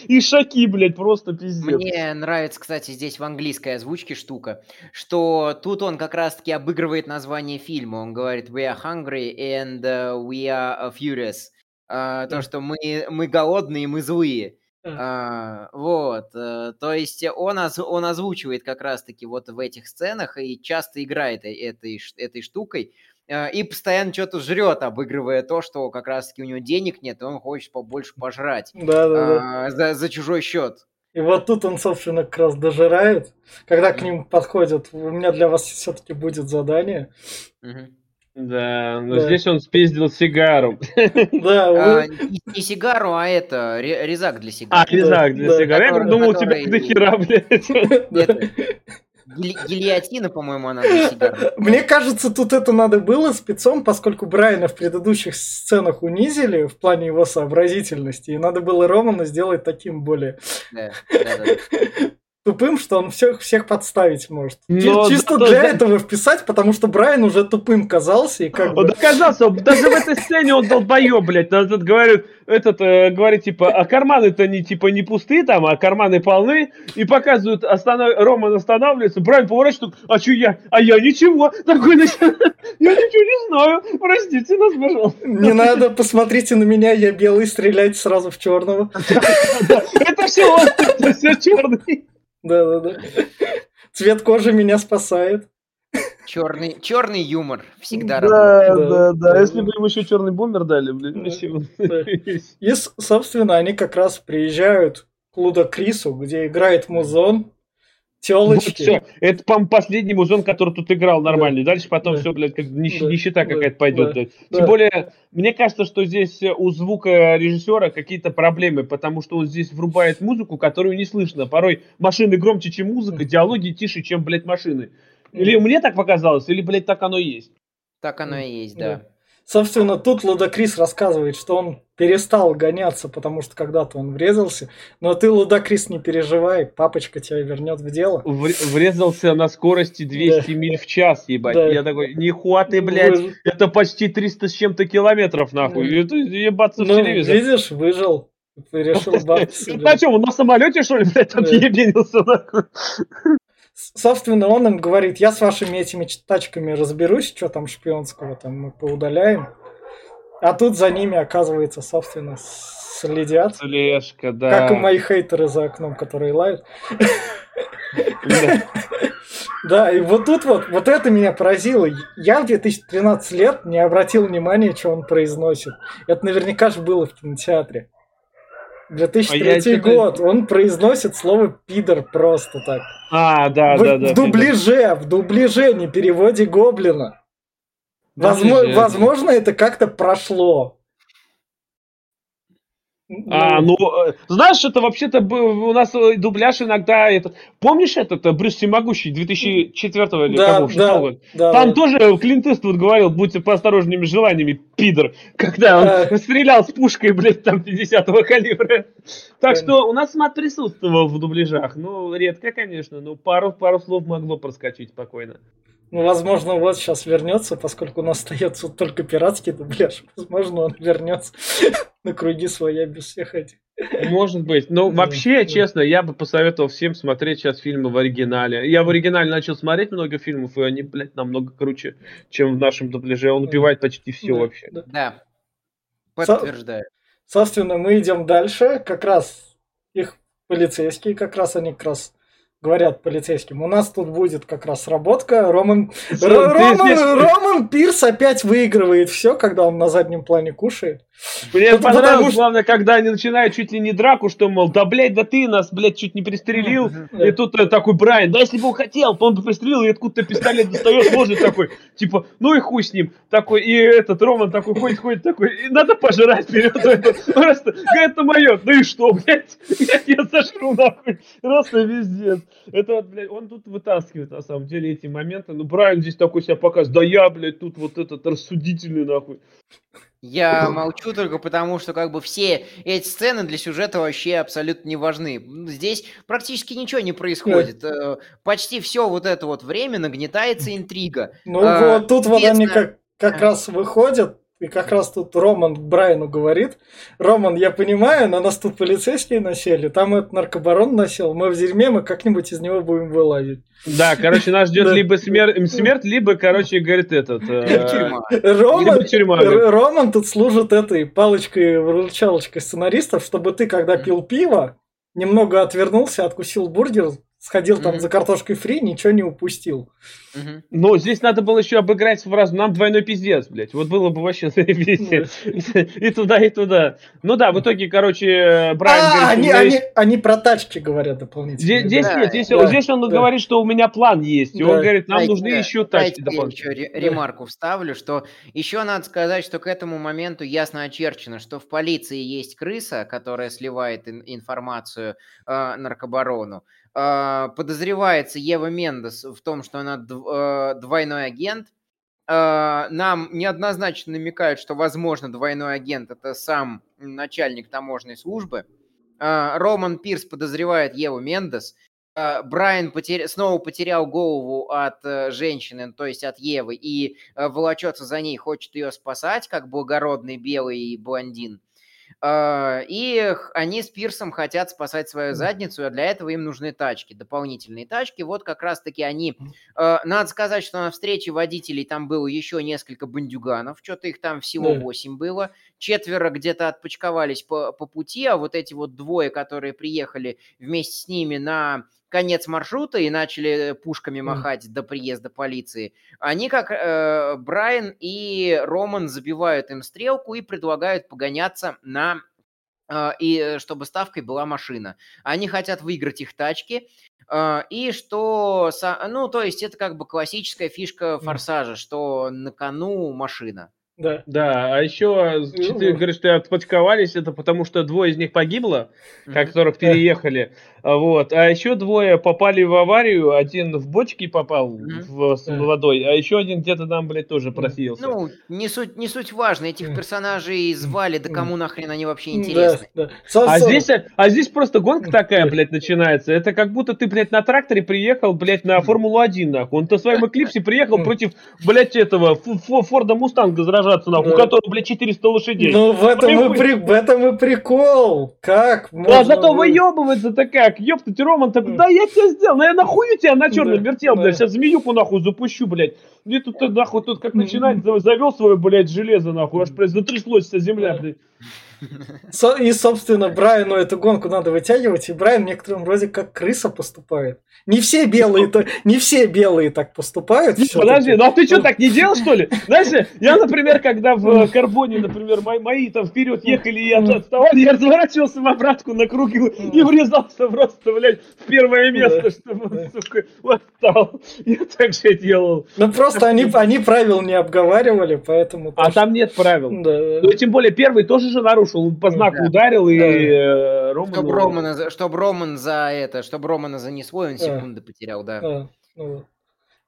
И шаки, блядь, просто пиздец. Мне нравится, кстати, здесь в английской озвучке штука, что тут он как раз-таки обыгрывает название фильма. Он говорит, we are hungry and uh, we are furious. Uh, то, что мы, мы голодные, мы злые. А, вот, э, то есть он, оз, он озвучивает как раз-таки вот в этих сценах и часто играет э, этой, этой штукой э, и постоянно что-то жрет, обыгрывая то, что как раз-таки у него денег нет, и он хочет побольше пожрать да, да, да. За, за чужой счет. И вот тут он, собственно, как раз дожирает. Когда к ним подходят, у меня для вас все-таки будет задание. Угу. Да, но да. здесь он спиздил сигару. Да, а, не, не сигару, а это резак для сигары. А, резак для да. сигары. Я думал, у тебя до хера, блядь. Гильотина, по-моему, она для сигары. Мне кажется, тут это надо было спецом, поскольку Брайана в предыдущих сценах унизили в плане его сообразительности, и надо было Романа сделать таким более... Да, да, да. тупым, что он всех, всех подставить может. Но, Чисто да, для да, этого вписать, потому что Брайан уже тупым казался. И как он бы... оказался, даже в этой сцене он долбоеб, блядь. Этот говорит, этот э, говорит, типа, а карманы-то не, типа, не пустые там, а карманы полны. И показывают, останов... Роман останавливается, Брайан поворачивает, а что я? А я ничего. Такой, я ничего не знаю. Простите нас, пожалуйста. Не надо, посмотрите на меня, я белый, стреляйте сразу в черного. Это все он, это все черный. Да-да-да. Цвет кожи меня спасает. Черный, черный юмор всегда да, работает. Да, да, да. Если бы им еще черный бумер дали, блин, спасибо. И, собственно, они как раз приезжают к Лудокрису, где играет музон, Телочки. Вот Это, по последний музон, который тут играл нормальный. Да. Дальше потом да. все, блядь, как нищ, да. нищета да. какая-то пойдет. Да. Тем да. более, мне кажется, что здесь у звука режиссера какие-то проблемы, потому что он здесь врубает музыку, которую не слышно. Порой машины громче, чем музыка, диалоги тише, чем, блядь, машины. Или мне так показалось, или, блядь, так оно и есть. Так оно и есть, да. да. Собственно, тут Лудакрис рассказывает, что он перестал гоняться, потому что когда-то он врезался. Но ты, Лудакрис, не переживай, папочка тебя вернет в дело. Врезался на скорости 200 да. миль в час, ебать. Да. Я такой, нихуя ты, блядь, Вы... это почти 300 с чем-то километров, нахуй. Да. Это ебаться ну, в телевизор. видишь, выжил. Ты решил бабки На чем, он на самолете, что ли, блядь, отъебенился, нахуй? Собственно, он им говорит, я с вашими этими тачками разберусь, что там шпионского там мы поудаляем. А тут за ними, оказывается, собственно, следят. Слежка, да. Как и мои хейтеры за окном, которые лают. Да, и вот тут вот, вот это меня поразило. Я в 2013 лет не обратил внимания, что он произносит. Это наверняка же было в кинотеатре. 2003 а год, он произносит слово пидор просто так. А, да, в, да, да. В дубляже, пидор. в дубляже, не переводе гоблина. Возможно, возможно, это как-то прошло. А, ну, э, знаешь, это вообще-то у нас э, дубляж иногда... Это, помнишь этот э, Брюс Всемогущий 2004 или да, кого, да? Да, Там да. тоже Клинт Иствуд говорил, будьте поосторожными с желаниями, пидор, когда он а... стрелял с пушкой, блядь, там 50-го калибра. Так что у нас мат присутствовал в дубляжах. Ну, редко, конечно, но пару, пару слов могло проскочить спокойно. Ну, возможно, вот сейчас вернется, поскольку у нас остается только пиратский дубляж. Возможно, он вернется на круги своя без всех этих. Может быть. Но вообще, честно, я бы посоветовал всем смотреть сейчас фильмы в оригинале. Я в оригинале начал смотреть много фильмов, и они, блядь, намного круче, чем в нашем дубляже. Он убивает почти все вообще. Да. Подтверждаю. Собственно, мы идем дальше. Как раз их полицейские, как раз они как раз говорят полицейским, у нас тут будет как раз работка. Роман, Роман, Роман Пирс опять выигрывает все, когда он на заднем плане кушает. Мне Тут понравилось, потому... главное, когда они начинают чуть ли не драку, что, мол, да, блядь, да ты нас, блядь, чуть не пристрелил. И тут э, такой Брайан, да если бы он хотел, то он бы пристрелил, и откуда-то пистолет достает, может такой, типа, ну и хуй с ним. Такой, и этот Роман такой ходит, ходит, такой, надо пожрать вперед. Просто, это мое, ну и что, блядь, я тебя сожру, нахуй. Просто везде. Это вот, блядь, он тут вытаскивает, на самом деле, эти моменты. Ну, Брайан здесь такой себя показывает, да я, блядь, тут вот этот рассудительный, нахуй. Я молчу только потому, что как бы все эти сцены для сюжета вообще абсолютно не важны. Здесь практически ничего не происходит. Э, почти все вот это вот время нагнетается интрига. Ну а, вот тут вот они как, как раз выходят, и как раз тут Роман Брайану говорит, Роман, я понимаю, на нас тут полицейские насели, там этот наркобарон насел, мы в дерьме, мы как-нибудь из него будем вылазить. Да, короче, нас ждет либо смерть, либо, короче, говорит этот... Э, Роман, Роман тут служит этой палочкой-выручалочкой сценаристов, чтобы ты, когда пил пиво, немного отвернулся, откусил бургер, сходил mm-hmm. там за картошкой фри, ничего не упустил. Mm-hmm. Ну, здесь надо было еще обыграть в раз. Нам двойной пиздец, блядь. Вот было бы вообще И туда, и туда. Ну да, в итоге, короче, Брайан а, говорит, они, они, они про тачки говорят дополнительно. Здесь, да, нет, здесь, да, здесь он да. говорит, что у меня план есть. И да. он говорит, нам дайте, нужны еще тачки еще ремарку вставлю, что еще надо сказать, что к этому моменту ясно очерчено, что в полиции есть крыса, которая сливает информацию э, наркобарону. А, подозревается Ева Мендес в том, что она а, двойной агент. А, нам неоднозначно намекают, что, возможно, двойной агент – это сам начальник таможенной службы. Роман Пирс подозревает Еву Мендес. Брайан потер... снова потерял голову от э, женщины, то есть от Евы, и э, волочется за ней, хочет ее спасать, как благородный белый блондин. А, и они с Пирсом хотят спасать свою задницу, а для этого им нужны тачки, дополнительные тачки. Вот как раз-таки они... А, надо сказать, что на встрече водителей там было еще несколько бандюганов, что-то их там всего да. 8 было. Четверо где-то отпочковались по, по пути, а вот эти вот двое, которые приехали вместе с ними на конец маршрута и начали пушками махать mm. до приезда полиции, они как э, Брайан и Роман забивают им стрелку и предлагают погоняться на э, и э, чтобы ставкой была машина. Они хотят выиграть их тачки, э, и что, ну, то есть это как бы классическая фишка форсажа, что на кону машина. Да. Да, а еще, четыре, говоришь, что отпочковались, это потому что двое из них погибло, mm-hmm. которых переехали. Вот. А еще двое попали в аварию, один в бочке попал mm-hmm. в, с водой, а еще один где-то там, блядь, тоже просился. Ну, не суть, не суть важно, этих персонажей звали, да кому нахрен они вообще интересны. Да, да. А, здесь, а здесь просто гонка такая, блядь, начинается. Это как будто ты, блядь, на тракторе приехал, блядь, на Формулу-1, нахуй. Он на своем Эклипсе приехал против, блядь, этого Форда Мустанга заражаться, нахуй, у которого, блядь, 400 лошадей. Ну, в этом, и, при... в этом и прикол. Как? А зато выебывается такая как, ёпта, Роман, так, да я тебя сделал, ну я нахуй тебя на черном вертел, блядь, сейчас змеюку нахуй запущу, блядь. Мне тут, нахуй, тут как начинать, завел свое, блядь, железо, нахуй, аж, блядь, затряслось вся земля, блядь. И, собственно, Брайану эту гонку надо вытягивать, и Брайан в некотором роде как крыса поступает. Не все белые, то, не все белые так поступают. Подожди, ну а ты что, так не делал, что ли? Знаешь, я, например, когда в Карбоне, например, мои, мои там вперед ехали и отставали, я разворачивался в обратку на круг и, и врезался просто, блядь, в первое место, чтобы, сука, восстал. Я так же делал. Ну просто они, они правил не обговаривали, поэтому... А там нет правил. Да. Ну, тем более первый тоже же нарушил нарушил, он по знаку да. ударил, и да. Роман... Чтобы Романа, чтобы Роман за это, чтобы Романа за не свой, он секунды потерял, да. да. Ну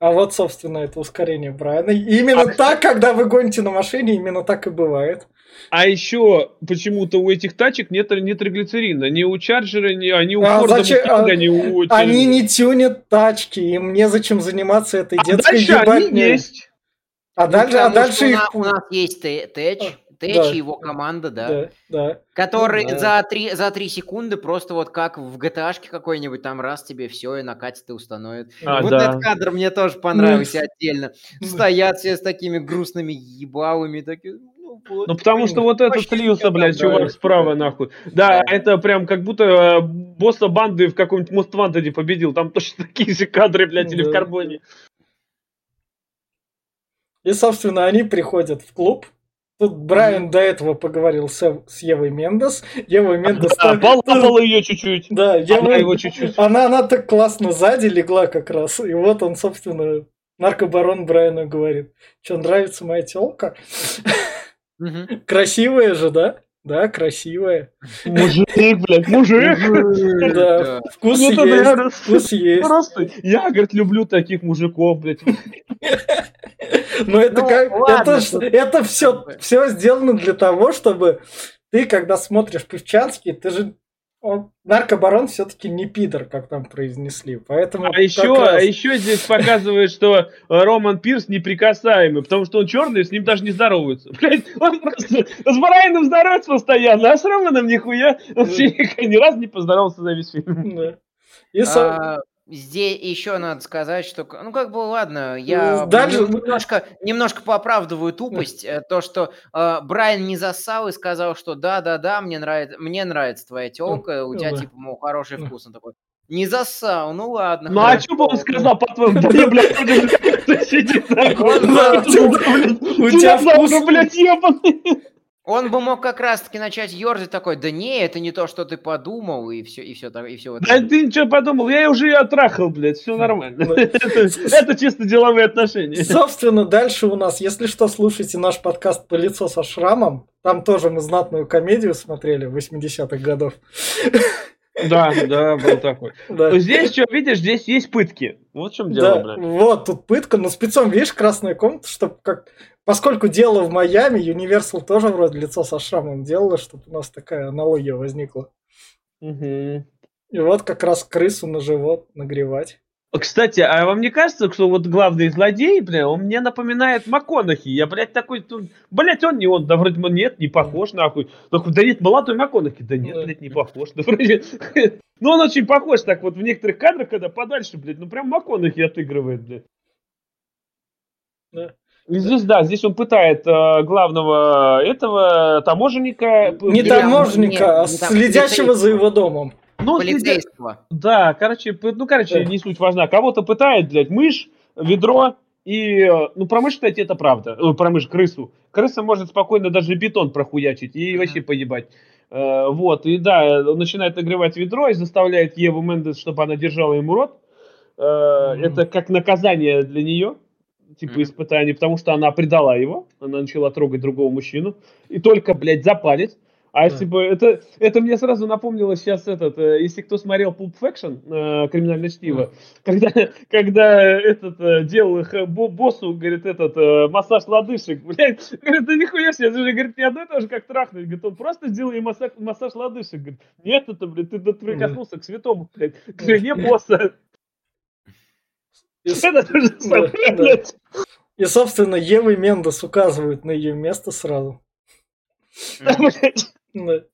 а вот, собственно, это ускорение Брайана. И именно а так, когда вы гоните на машине, именно так и бывает. А еще почему-то у этих тачек нет, нет триглицерина. Ни у Чарджера, ни, а, ни у а Форда, зачем, а, ни у... Они не тюнят тачки, им незачем заниматься этой а детской дальше ебатней. они есть. А ну, дальше, а дальше их... у нас есть тэч, Тэч да. и его команда, да. Да, да. Который да. за, три, за три секунды просто вот как в gta какой-нибудь там раз тебе все и накатит и установит. А, вот да. этот кадр мне тоже понравился ну, отдельно. Стоят все с такими грустными ебалами, такие... Ну, вот, ну потому что вот этот слился, блядь, чувак справа, нахуй. Да, да, это прям как будто э, босса банды в каком-нибудь Most Wanted победил. Там точно такие же кадры, блядь, да. или в Карбоне. И, собственно, они приходят в клуб, Тут Брайан до этого поговорил с, с Евой Мендес. Ева Мендес... Да, полапала ее чуть-чуть. Да, Ева... Она его чуть-чуть. Она, она так классно сзади легла как раз. И вот он, собственно, наркобарон Брайану говорит. Что, нравится моя телка? Красивая же, да? Да, красивая. Мужик, блядь, мужик. Да, вкус есть, вкус есть. Просто я, говорит, люблю таких мужиков, блядь. Но это ну, как... Это все, все сделано для того, чтобы ты, когда смотришь Певчанский, ты же он, наркобарон все-таки не пидор, как там произнесли. Поэтому а, еще, раз... а еще здесь показывает, что Роман Пирс неприкасаемый, потому что он черный, с ним даже не здороваются. Блять, он просто с Брайаном здоровается постоянно, а с Романом нихуя вообще ни разу не поздоровался за весь фильм. Да. И а, Здесь еще надо сказать, что, ну как бы, ладно, я Дальше... немножко, немножко пооправдываю тупость, э, то, что э, Брайан не засал и сказал, что да-да-да, мне нравится, мне нравится твоя телка, у тебя, ну типа, мол, хороший вкус, он такой, не засал, ну ладно. Ну а что бы он сказал, по-твоему, блядь, сидит У тебя вкус. Он бы мог как раз-таки начать ерзать такой, да не, это не то, что ты подумал, и все, и все, и все. Да ты ничего подумал, я уже ее отрахал, блядь, все нормально. Это чисто деловые отношения. Собственно, дальше у нас, если что, слушайте наш подкаст «По лицо со шрамом». Там тоже мы знатную комедию смотрели 80-х годов. Да, да, был такой. Да. Здесь что, видишь, здесь есть пытки. Вот в чем дело, да, блядь. Вот, тут пытка, но спецом, видишь, красная комната, чтобы как Поскольку дело в Майами, Universal тоже вроде лицо со шрамом делала, чтобы у нас такая аналогия возникла. Угу. И вот как раз крысу на живот нагревать. Кстати, а вам не кажется, что вот главный злодей, бля, он мне напоминает МакКонахи? Я, блядь, такой, тут, блядь, он не он, да вроде бы нет, не похож, нахуй. Такой, да нет, молодой МакКонахи, да нет, блядь, не похож, да вроде... Ну, он очень похож так вот в некоторых кадрах, когда подальше, блядь, ну прям МакКонахи отыгрывает, блядь. Да. И здесь, да, здесь он пытает э, главного этого таможенника. Не таможенника, а следящего за его домом. Ну, полицейского. Да, короче, ну, короче, да. не суть важна. Кого-то пытает, блядь, мышь, ведро, и, э, ну, про мышь, кстати, это правда. Ну, про мышь, крысу. Крыса может спокойно даже бетон прохуячить и вообще поебать. Э, вот, и да, он начинает нагревать ведро и заставляет Еву Мендес, чтобы она держала ему рот. Mm-hmm. Это как наказание для нее, типа mm-hmm. испытание, потому что она предала его, она начала трогать другого мужчину, и только, блядь, за палец. А если бы это, это мне сразу напомнило сейчас этот, э, если кто смотрел Pulp Fiction, э, криминальное чтиво, когда, когда этот э, делал их боссу, говорит, этот массаж лодыжек, блядь, говорит, да нихуя себе, это же, говорит, не одно и то же, как трахнуть, говорит, он просто сделал ей массаж, массаж лодыжек, говорит, нет, это, блядь, ты прикоснулся к святому, блядь, к жене босса. Это то же самое, блядь. И, собственно, Евы Мендес указывают на ее место сразу. Да.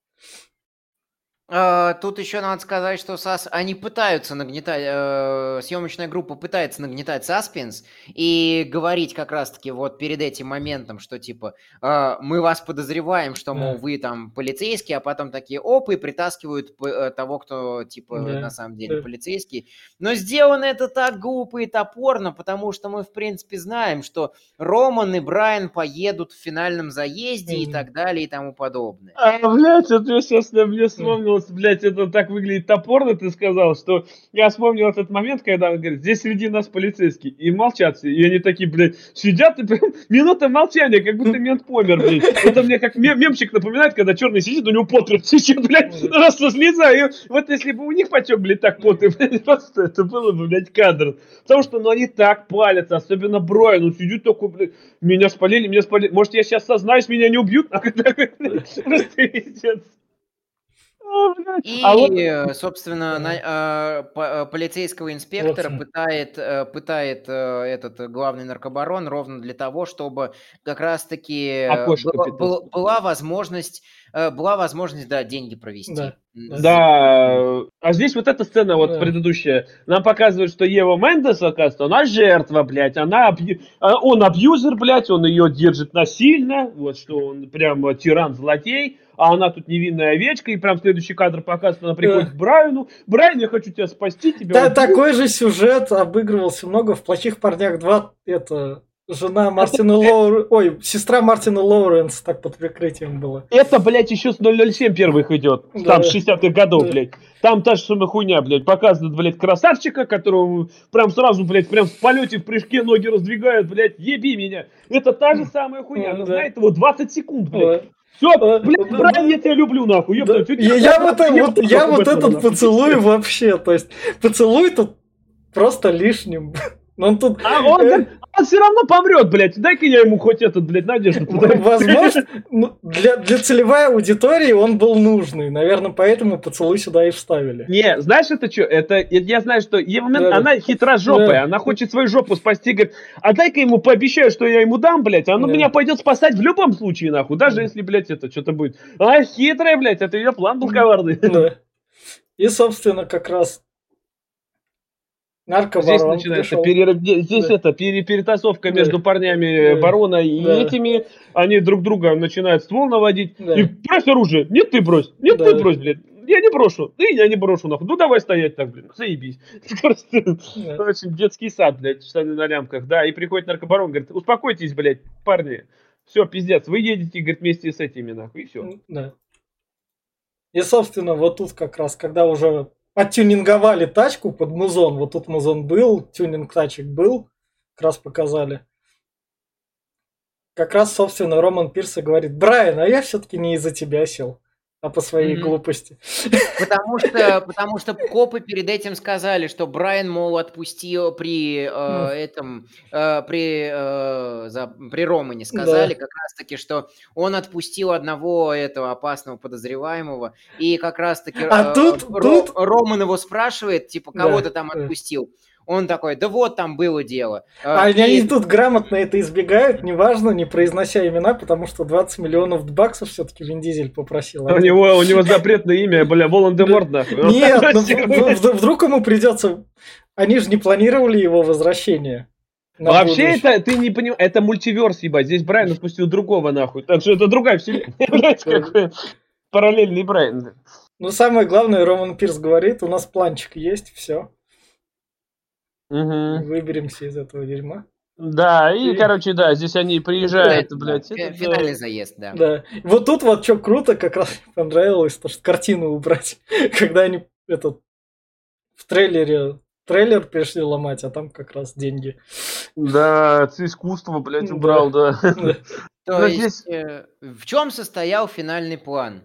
А, тут еще надо сказать, что сас... они пытаются нагнетать, э, съемочная группа пытается нагнетать саспенс и говорить как раз-таки вот перед этим моментом, что типа э, мы вас подозреваем, что, мол, да. вы там полицейские, а потом такие оп, и притаскивают э, того, кто типа да. на самом деле да. полицейский. Но сделано это так глупо и топорно, потому что мы в принципе знаем, что Роман и Брайан поедут в финальном заезде mm-hmm. и так далее и тому подобное. А, блядь, это сейчас мне вспомнил вспомнилось, блядь, это так выглядит топорно, ты сказал, что я вспомнил этот момент, когда он говорит, здесь среди нас полицейские, и молчат все, и они такие, блядь, сидят, и прям минута молчания, как будто мент помер, блядь. Это мне как мем мемчик напоминает, когда черный сидит, у него пот прям течет, блядь, просто слеза, и вот если бы у них потек, блядь, так пот, и, блядь, просто это было бы, блядь, кадр. Потому что, ну, они так палятся, особенно Брайан, он сидит такой, блядь, меня спалили, меня спалили, может, я сейчас сознаюсь, меня не убьют? Просто пиздец. И, а вот... Э, собственно, на, а, по, полицейского инспектора вот. пытает, э, пытает э, этот главный наркобарон ровно для того, чтобы как раз-таки была, была, была возможность была возможность, да, деньги провести. Да, да. а здесь вот эта сцена вот да. предыдущая, нам показывает, что Ева Мендес, оказывается, она жертва, блядь, она, а, он абьюзер, блядь, он ее держит насильно, вот что он прям тиран-злодей, а она тут невинная овечка, и прям следующий кадр показывает, она приходит к Брайану, Брайан, я хочу тебя спасти, тебя Да, такой же сюжет обыгрывался много в «Плохих парнях 2», это Жена Мартина Лоуренса, ой, сестра Мартина Лоуренса так под прикрытием была. Это, блядь, еще с 007 первых идет, да. там 60-х годов, да. блядь. Там та же самая хуйня, блядь, показывает, блядь, красавчика, которого прям сразу, блядь, прям в полете, в прыжке ноги раздвигают, блядь, еби меня. Это та же самая хуйня, она да. знает его 20 секунд, блядь. Все, блядь, Брайан, я тебя люблю, нахуй. Да. Я, я, вот, вот, я вот этот поцелуй вообще, то есть поцелуй тут просто лишним. Но он тут... А он, э, он все равно помрет, блядь. Дай-ка я ему хоть этот, блядь, надежду. Возможно, ну, для, для целевой аудитории он был нужный. Наверное, поэтому поцелуй сюда и вставили. Не, знаешь, это что? Это, я знаю, что Евмен, да, она хитрожопая. Да. Она хочет свою жопу спасти. Говорит, а дай-ка ему пообещаю, что я ему дам, блядь. Она да. меня пойдет спасать в любом случае, нахуй. Даже да. если, блядь, это что-то будет. А, хитрая, блядь, это ее план был коварный. Да. И, собственно, как раз Здесь начинается перер... здесь да. это пере... перетасовка да. между парнями да. барона и да. этими. Они друг друга начинают ствол наводить. Да. И брось оружие. Нет, ты брось. Нет, да. ты брось, блядь. Я не брошу. И я не брошу, нахуй. Ну давай стоять так, блин. Заебись. Просто да. очень детский сад, блядь, штаны на лямках. Да, и приходит наркобарон, говорит, успокойтесь, блядь, парни. Все, пиздец, вы едете, говорит, вместе с этими, нахуй, и все. Да. И, собственно, вот тут как раз, когда уже оттюнинговали тачку под музон. Вот тут музон был, тюнинг тачек был, как раз показали. Как раз, собственно, Роман Пирс говорит, Брайан, а я все-таки не из-за тебя сел. А по своей mm-hmm. глупости. Потому что, потому что копы перед этим сказали, что Брайан, мол, отпустил при э, mm. этом, э, при, э, за, при Романе сказали да. как раз-таки, что он отпустил одного этого опасного подозреваемого, и как раз-таки а э, тут, Ро, тут... Роман его спрашивает, типа, кого да. ты там отпустил? Он такой, да вот там было дело. А и... они тут грамотно это избегают, неважно, не произнося имена, потому что 20 миллионов баксов все-таки Вин Дизель попросил. У него, у него запретное имя, бля, Волан-де-Морт, нахуй. Нет, ну, вдруг ему придется... Они же не планировали его возвращение. Вообще будущее. это, ты не понимаешь, это мультиверс, ебать. Здесь Брайан отпустил другого, нахуй. Так что это другая вселенная. Параллельный Брайан. Ну, самое главное, Роман Пирс говорит, у нас планчик есть, все. Угу. Выберемся из этого дерьма. Да, и, и, короче, да, здесь они приезжают, ну, блядь. Это, финальный заезд, да. Да. Вот тут вот что круто, как раз понравилось, то, что картину убрать, когда они этот в трейлере трейлер пришли ломать, а там как раз деньги. Да, искусство, блядь, убрал, да. да. То есть, э, в чем состоял финальный план?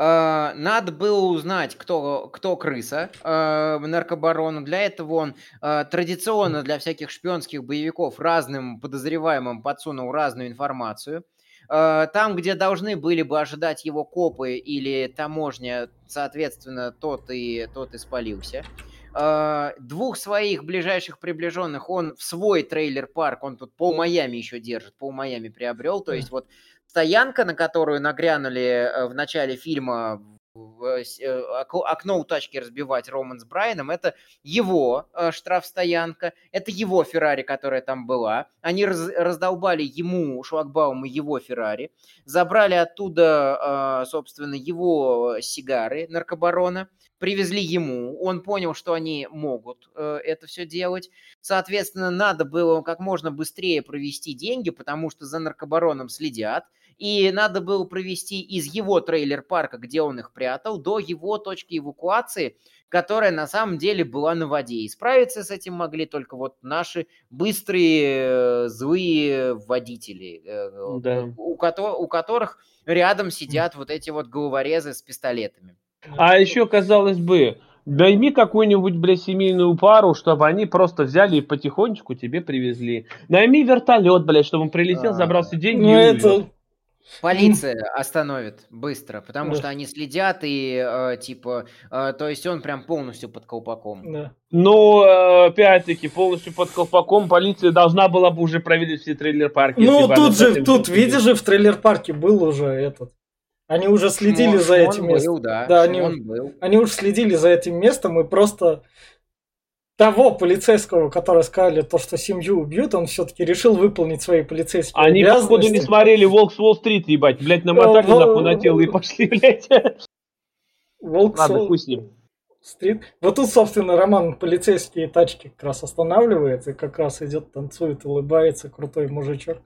Э, надо было узнать, кто, кто крыса э, наркобарону. Для этого он э, традиционно для всяких шпионских боевиков разным подозреваемым подсунул разную информацию. Э, там, где должны были бы ожидать его копы или таможня, соответственно, тот и, тот и спалился. Uh, двух своих ближайших приближенных он в свой трейлер-парк, он тут по Майами еще держит, по Майами приобрел, то есть вот стоянка, на которую нагрянули э, в начале фильма э, окно у тачки разбивать Роман с Брайаном, это его э, штрафстоянка, это его Феррари, которая там была. Они раз, раздолбали ему, Шлагбауму, его Феррари, забрали оттуда, э, собственно, его сигары наркобарона, привезли ему, он понял, что они могут э, это все делать. Соответственно, надо было как можно быстрее провести деньги, потому что за наркобароном следят. И надо было провести из его трейлер-парка, где он их прятал, до его точки эвакуации, которая на самом деле была на воде. И справиться с этим могли только вот наши быстрые, э, злые водители, э, да. у, у которых рядом сидят вот эти вот головорезы с пистолетами. А еще, казалось бы, найми какую-нибудь, блядь, семейную пару, чтобы они просто взяли и потихонечку тебе привезли. Найми вертолет, блядь, чтобы он прилетел, а, забрал все деньги. Ну, это... Полиция остановит быстро, потому что они следят и э, типа, э, то есть он прям полностью под колпаком. Да. Ну, опять-таки, полностью под колпаком полиция должна была бы уже проверить все трейлер-парки. Ну, тут же, тут, видишь же, в трейлер-парке был уже этот они уже следили Шмон, за этим местом. Да, да они, был. они уже следили за этим местом и просто того полицейского, который сказали то, что семью убьют, он все-таки решил выполнить свои полицейские Они, походу, не смотрели Волк с Уолл-стрит, ебать. Блять, намотали Вол... нахуй на тело и пошли, блядь. Волк Ладно, пусть ним. Стрит. Вот тут, собственно, роман полицейские тачки как раз останавливается, и как раз идет, танцует, улыбается крутой мужичок.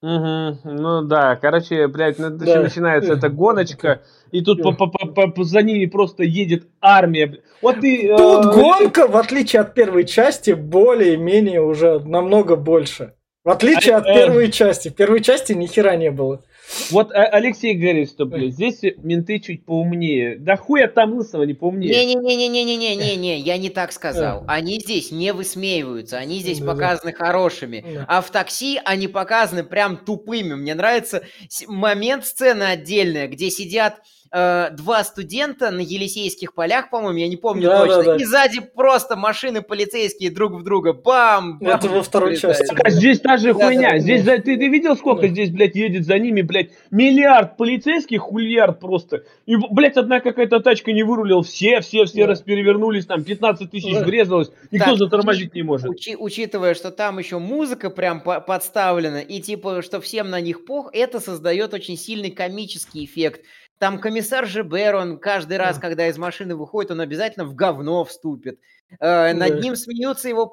Угу, ну да, короче, блядь, да. начинается эта гоночка, и тут по -по -по за ними просто едет армия. Вот и, тут э, гонка, в отличие от первой части, более-менее уже намного больше. В отличие а, от э, первой части. В первой части ни хера не было. Вот а, Алексей говорит, что, блядь, здесь менты чуть поумнее. Да хуя там лысого не поумнее. Не-не-не-не-не-не-не-не, я не так сказал. Они здесь не высмеиваются, они здесь показаны хорошими. А в такси они показаны прям тупыми. Мне нравится момент сцены отдельная, где сидят э, два студента на Елисейских полях, по-моему, я не помню да, точно, да, да. и сзади просто машины полицейские друг в друга, бам! бам Это во второй части. А здесь та же да, хуйня, да, здесь, да. ты, ты видел, сколько да. здесь, блядь, едет за ними, блядь, миллиард полицейских, хульярд просто, и, блядь, одна какая-то тачка не вырулил, все, все, все да. расперевернулись, там, 15 тысяч да. врезалось, никто так, затормозить не может. Учи, учитывая, что там еще музыка прям по подставлена, и типа, что всем на них пох, это создает очень сильный комический эффект. Там комиссар Жебер, он каждый раз, когда из машины выходит, он обязательно в говно вступит. Э, над ним смеются его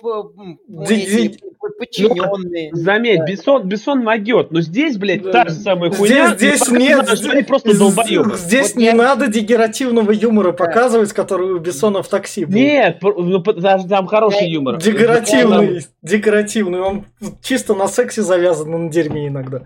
подчиненные. Ну, заметь. Бессон, Бессон могет, но здесь, блядь, та же самая хуйня. Здесь, здесь нет, здесь, они просто долбоебы. Здесь вот не я... надо дегеративного юмора да. показывать, который у Бессона в такси был. Нет, ну, там хороший юмор. Декоративный, декоративный, он чисто на сексе завязан, на дерьме иногда.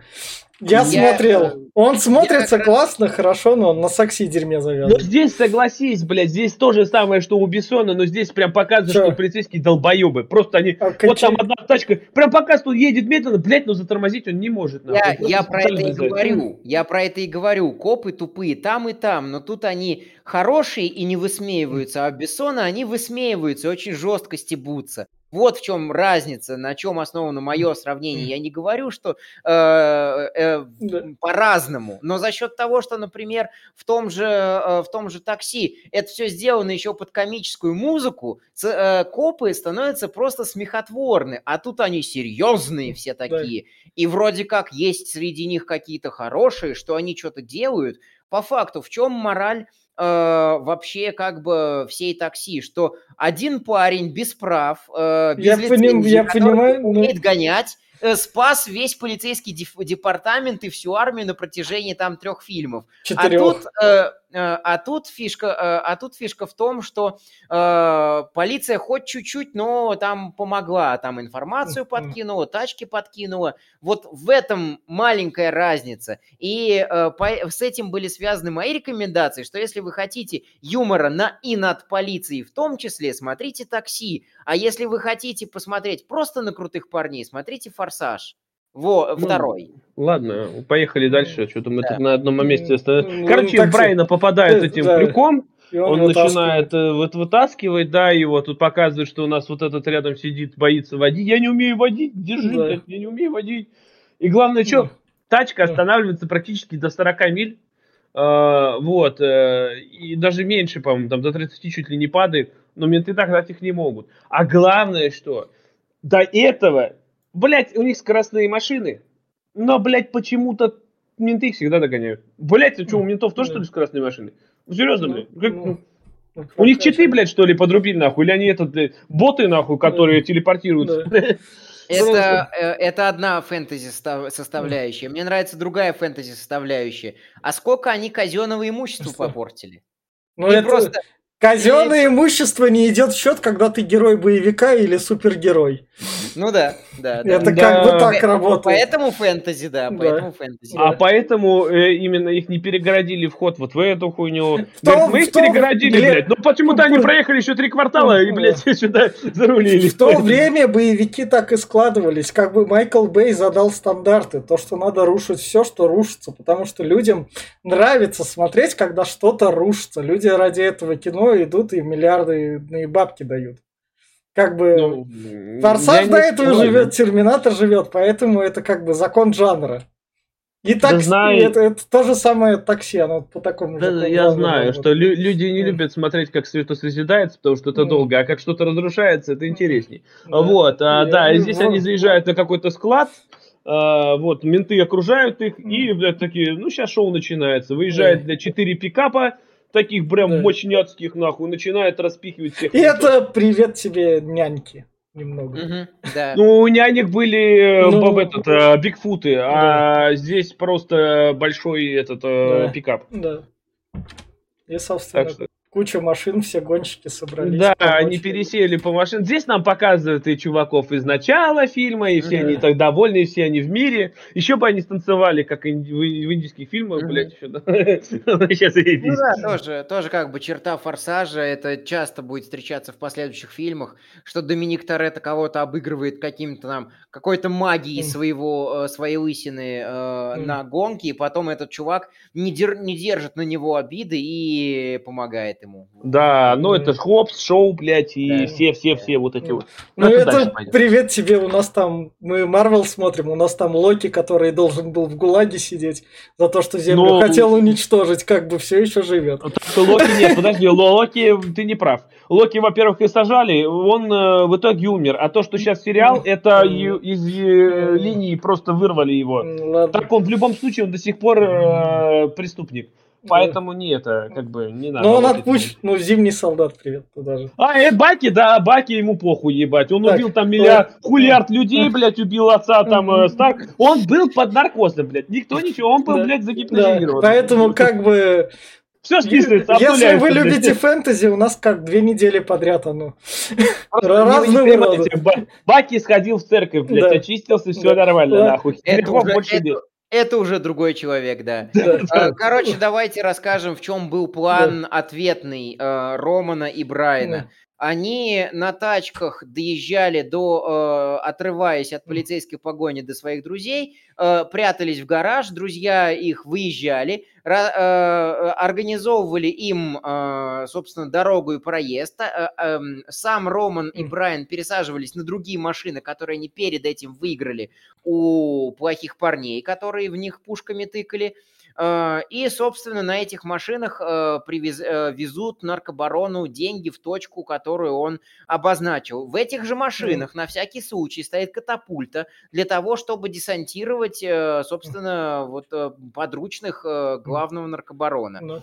Я, я смотрел. Он смотрится я классно, раз... хорошо, но он на сакси дерьме завязан. Ну здесь согласись, блядь, здесь то же самое, что у Бессона, но здесь прям показывают, что, что полицейские долбоебы. Просто они... А вот там одна тачка, прям показывает, что едет медленно, блядь, но затормозить он не может. Я, я про это и говорю. Я про это и говорю. Копы тупые там и там, но тут они хорошие и не высмеиваются, а Бессона они высмеиваются, очень жестко стебутся. Вот в чем разница, на чем основано мое сравнение. Я не говорю, что э, э, по-разному, но за счет того, что, например, в том же, э, в том же такси это все сделано еще под комическую музыку, э, копы становятся просто смехотворны, а тут они серьезные все такие. И вроде как есть среди них какие-то хорошие, что они что-то делают. По факту, в чем мораль э, вообще как бы всей такси, что один парень без прав, э, без я лицензии, поним, я понимаю, умеет но... гонять, Э, спас весь полицейский департамент и всю армию на протяжении там трех фильмов. Четырех. А тут, э, а тут фишка, э, а тут фишка в том, что э, полиция хоть чуть-чуть, но там помогла, там информацию подкинула, тачки подкинула. Вот в этом маленькая разница. И э, по, с этим были связаны мои рекомендации, что если вы хотите юмора на и над полицией в том числе, смотрите такси. А если вы хотите посмотреть просто на крутых парней, смотрите «Форсаж». Во, ну, второй. Ладно, поехали дальше. Что-то мы да. тут на одном месте остановились. Ну, Короче, ну, Брайна попадает этим да. крюком. он, он начинает э, вот вытаскивать, да, его тут показывает, что у нас вот этот рядом сидит, боится водить. Я не умею водить, держи, да. я не умею водить. И главное, что, да. тачка останавливается практически до 40 миль. Uh, вот, uh, и даже меньше, по-моему, там до 30 чуть ли не падает но менты догнать их не могут. А главное, что до этого, блядь, у них скоростные машины, но, блядь, почему-то менты их всегда догоняют. Блядь, а что, у ментов тоже, что ли, скоростные машины? Ну, серьезно, ну, блядь? Как, ну, у них читы, блядь, что ли, подрубили, нахуй? Или они этот, блядь, боты, нахуй, которые телепортируются? Это, э, это одна фэнтези составляющая. Мне нравится другая фэнтези составляющая. А сколько они казенного имущества попортили? Ну, это, просто Казенное имущество не идет в счет, когда ты герой боевика или супергерой. Ну да, да. Это да. как бы так работает. Поэтому фэнтези, да, поэтому да. фэнтези. А да. поэтому э, именно их не перегородили вход вот в эту хуйню. В том, мы их том, перегородили, блядь. блядь. Ну почему-то они проехали еще три квартала и, блядь, сюда зарулили. В то время боевики так и складывались. Как бы Майкл Бэй задал стандарты. То, что надо рушить все, что рушится. Потому что людям нравится смотреть, когда что-то рушится. Люди ради этого кино идут и миллиарды бабки дают. Как бы ну, Форсаж до этого спорю. живет, Терминатор живет, поэтому это как бы закон жанра. И так знаю... это, это то же самое такси, оно по такому да, Я знаю, работает. что лю- люди не любят смотреть, как что-то созидается, потому что это mm. долго, а как что-то разрушается, это интереснее. Да. Вот, а, да, и здесь они заезжают на какой-то склад, а, вот, менты окружают их, mm. и, блядь, такие, ну, сейчас шоу начинается. Выезжает, для 4 пикапа, таких прям да. мощняцких, нахуй, начинает распихивать всех. И это привет тебе, няньки. Немного. Угу, да. Ну, у нянек были э, ну, этот, а, бигфуты, да. а здесь просто большой этот э, да. пикап. Да. И, собственно, так что куча машин, все гонщики собрались. Да, они пересели по машинам. Здесь нам показывают и чуваков из начала фильма, и все они так довольны, и все они в мире. Еще бы они станцевали, как в индийских фильмах, блядь, еще. Сейчас Ну да, тоже, тоже как бы черта форсажа, это часто будет встречаться в последующих фильмах, что Доминик Торетто кого-то обыгрывает каким-то там, какой-то магией своего, э, своей лысины э, на гонке, и потом этот чувак не держит на него обиды и помогает ему. Да, ну это Хопс, Шоу, блядь, и все-все-все да. вот эти вот. Ну, ну это привет тебе, у нас там, мы Марвел смотрим, у нас там Локи, который должен был в ГУЛАГе сидеть за то, что Землю Но... хотел уничтожить, как бы все еще живет. Локи нет, подожди, Локи, ты не прав. Локи, во-первых, и сажали, он э, в итоге умер, а то, что сейчас сериал, это из э, линии просто вырвали его. Так он в любом случае, он до сих пор э, преступник. Поэтому не это, как бы, не надо. Ну, он отпущен, ну, зимний солдат, привет, туда же. А, это Баки, да, Баки ему похуй ебать. Он так, убил там миллиард, э, хулиард людей, блядь, убил отца там э, Старк. Он был под наркозом, блядь. Никто ничего, он был, да, блядь, загипнотизирован. Да, поэтому как бы все списывается, Если вы любите фэнтези, у нас как две недели подряд оно. Разные Баки сходил в церковь, блядь, очистился, все нормально, нахуй. Это уже другой человек, да. А, короче, давайте расскажем, в чем был план ответный э, Романа и Брайана. Они на тачках доезжали до, э, отрываясь от полицейской погони до своих друзей, э, прятались в гараж, друзья их выезжали, организовывали им, э, собственно, дорогу и проезд. Э, э, сам Роман и Брайан пересаживались на другие машины, которые они перед этим выиграли у плохих парней, которые в них пушками тыкали. Э, и, собственно, на этих машинах э, привез, э, везут наркобарону деньги в точку, которую он обозначил. В этих же машинах на всякий случай стоит катапульта для того, чтобы десантировать, собственно, вот подручных главного наркобарона. Ну.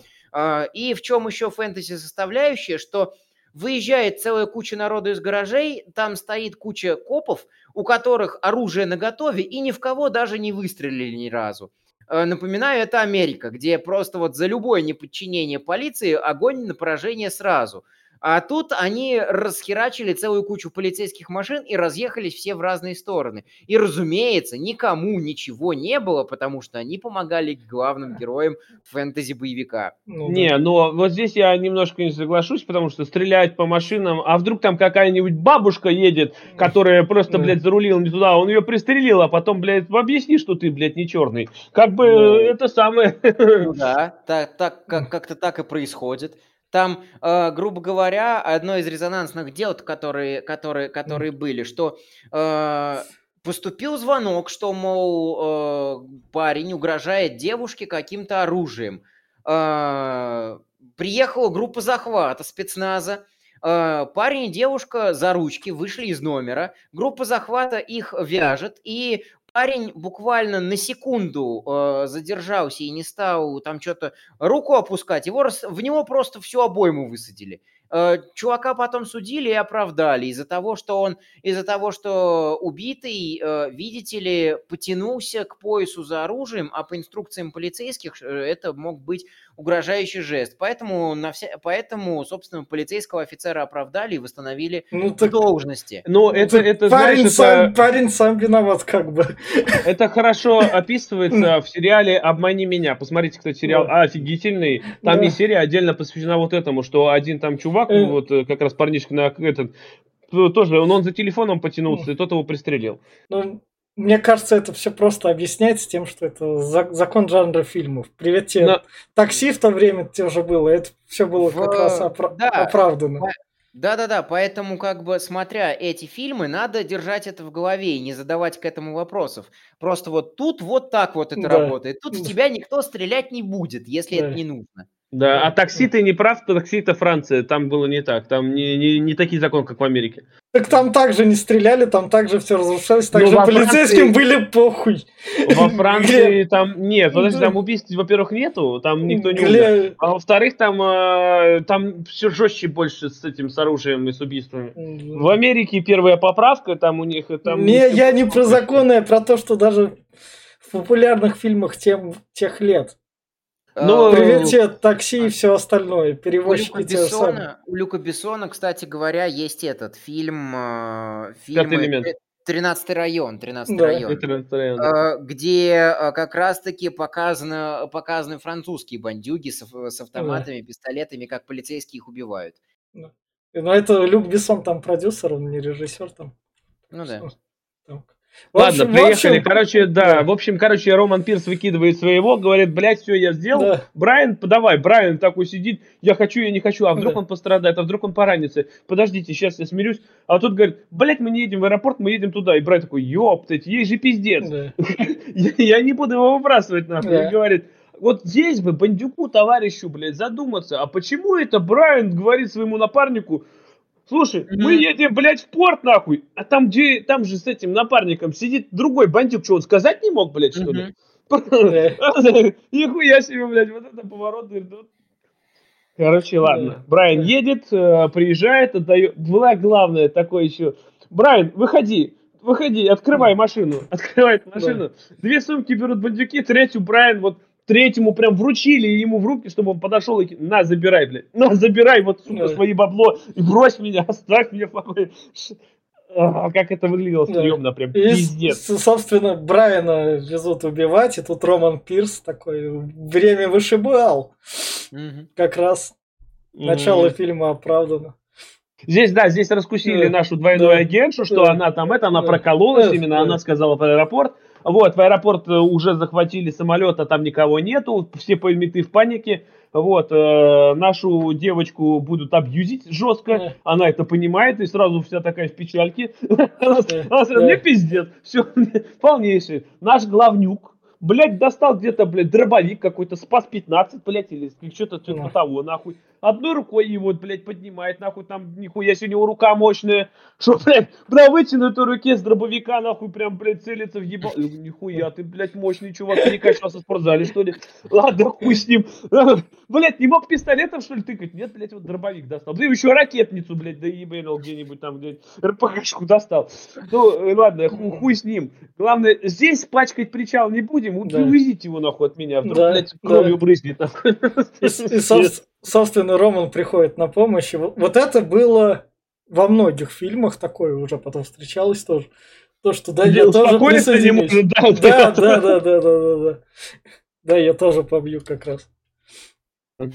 И в чем еще фэнтези составляющая, что выезжает целая куча народу из гаражей, там стоит куча копов, у которых оружие наготове, и ни в кого даже не выстрелили ни разу. Э, напоминаю, это Америка, где просто вот за любое неподчинение полиции огонь на поражение сразу – а тут они расхерачили целую кучу полицейских машин и разъехались все в разные стороны. И, разумеется, никому ничего не было, потому что они помогали главным героям фэнтези-боевика. Ну, не, да. но вот здесь я немножко не соглашусь, потому что стрелять по машинам, а вдруг там какая-нибудь бабушка едет, которая просто, блядь, зарулила не туда, он ее пристрелил, а потом, блядь, объясни, что ты, блядь, не черный. Как бы ну, это самое... Ну да, так, так, как, как-то так и происходит. Там, э, грубо говоря, одно из резонансных дел, которые, которые, которые были, что э, поступил звонок, что, мол, э, парень угрожает девушке каким-то оружием. Э, приехала группа захвата спецназа. Э, парень и девушка за ручки вышли из номера. Группа захвата их вяжет, и парень буквально на секунду э, задержался и не стал там что-то руку опускать, его в него просто всю обойму высадили. Э, чувака потом судили и оправдали из-за того, что он, из-за того, что убитый, э, видите ли, потянулся к поясу за оружием, а по инструкциям полицейских э, это мог быть угрожающий жест. Поэтому, на вся... Поэтому собственно, полицейского офицера оправдали и восстановили ну, так... должности. Ну, это, это парень, знаешь, сам, это... парень сам виноват, как бы. Это хорошо описывается в сериале «Обмани меня». Посмотрите, кстати, сериал офигительный. Там есть серия отдельно посвящена вот этому, что один там чувак, э. вот э, как раз парнишка на этот, тоже, он, он за телефоном потянулся, и тот его пристрелил. Ну, мне кажется, это все просто объясняется тем, что это закон жанра фильмов. Привет тебе. Но... Такси в то время тоже было. Это все было как в... раз опра... да. оправдано. Да-да-да, поэтому как бы смотря эти фильмы, надо держать это в голове и не задавать к этому вопросов. Просто вот тут вот так вот это да. работает. Тут в тебя никто стрелять не будет, если да. это не нужно. Да, а такси ты не прав, такси это Франция, там было не так, там не, не, не такие законы, как в Америке. Так там также не стреляли, там также все разрушалось, также ну, полицейским Франции... были похуй. Во Франции там нет, подожди, там убийств, во-первых, нету, там никто не умер. А во-вторых, там, э, там все жестче больше с этим, с оружием и с убийствами. В Америке первая поправка, там у них... Там не, я не про законы, а про то, что даже в популярных фильмах тем, тех лет ну, привет тебе, такси и все остальное. Перевозчики у Люка, Бессона, у Люка Бессона, кстати говоря, есть этот фильм... Э, фильм 13 район, 13 да. район, 13 район э, где э, как раз-таки показано, показаны французские бандюги с, с автоматами, да. пистолетами, как полицейские их убивают. Да. Но это Люк Бессон там продюсер, он не режиссер там. Ну да. Там, Ладно, общем, приехали. Общем... Короче, да. В общем, короче, Роман Пирс выкидывает своего, говорит, блядь, все, я сделал. Да. Брайан, давай, Брайан такой сидит, я хочу, я не хочу, а вдруг да. он пострадает, а вдруг он поранится. Подождите, сейчас я смирюсь. А тут говорит, блядь, мы не едем в аэропорт, мы едем туда. И Брайан такой, ёптать, есть же пиздец. Да. я, не буду его выбрасывать нахуй. Да. И говорит, вот здесь бы бандюку товарищу, блядь, задуматься, а почему это Брайан говорит своему напарнику, Слушай, mm-hmm. мы едем, блядь, в порт, нахуй, а там, где, там же с этим напарником сидит другой бандюк, что он сказать не мог, блядь, что ли? Нихуя себе, блядь, вот это поворот. Короче, ладно. Брайан едет, э, приезжает, отдает. Была главное такое еще. Брайан, выходи, выходи, открывай машину. Открывает машину. Две сумки берут бандюки, третью Брайан вот третьему прям вручили ему в руки, чтобы он подошел и на, забирай, блядь, на, забирай вот, сука, свои бабло и брось меня, оставь меня, а, как это выглядело стрёмно, прям и, пиздец. Собственно, Брайана везут убивать, и тут Роман Пирс такой время вышибал. Угу. Как раз начало угу. фильма оправдано. Здесь, да, здесь раскусили да, нашу двойную да, агентшу, что да, она там это, она да, прокололась да, именно, да. она сказала в аэропорт. Вот, в аэропорт э, уже захватили самолет, а там никого нету, все поймиты в панике. Вот, э, нашу девочку будут абьюзить жестко, yeah. она это понимает, и сразу вся такая в печальке. Она сразу, мне пиздец, все, полнейший. Наш главнюк, блядь, достал где-то, блядь, дробовик какой-то, спас 15, блядь, или что-то типа того, нахуй одной рукой его, блядь, поднимает, нахуй, там, нихуя себе, у него рука мощная, что, блядь, на вытянутой руке с дробовика, нахуй, прям, блядь, целится в ебал. Нихуя, ты, блядь, мощный чувак, ты не качался в спортзале, что ли? Ладно, хуй с ним. Блядь, не мог пистолетом, что ли, тыкать? Нет, блядь, вот дробовик достал. Да еще ракетницу, блядь, да ебанул где-нибудь там, блядь, РПГшку достал. Ну, ладно, хуй, хуй с ним. Главное, здесь пачкать причал не будем, да. увезите его, нахуй, от меня. Вдруг, да, блядь, кровью да. брызнет, нахуй. И, и, собственно, Роман приходит на помощь. И вот, вот это было во многих фильмах такое уже потом встречалось тоже. То, что да, я, я тоже присоединюсь. Да, да, да, да, да, да, да. Да, я тоже побью как раз.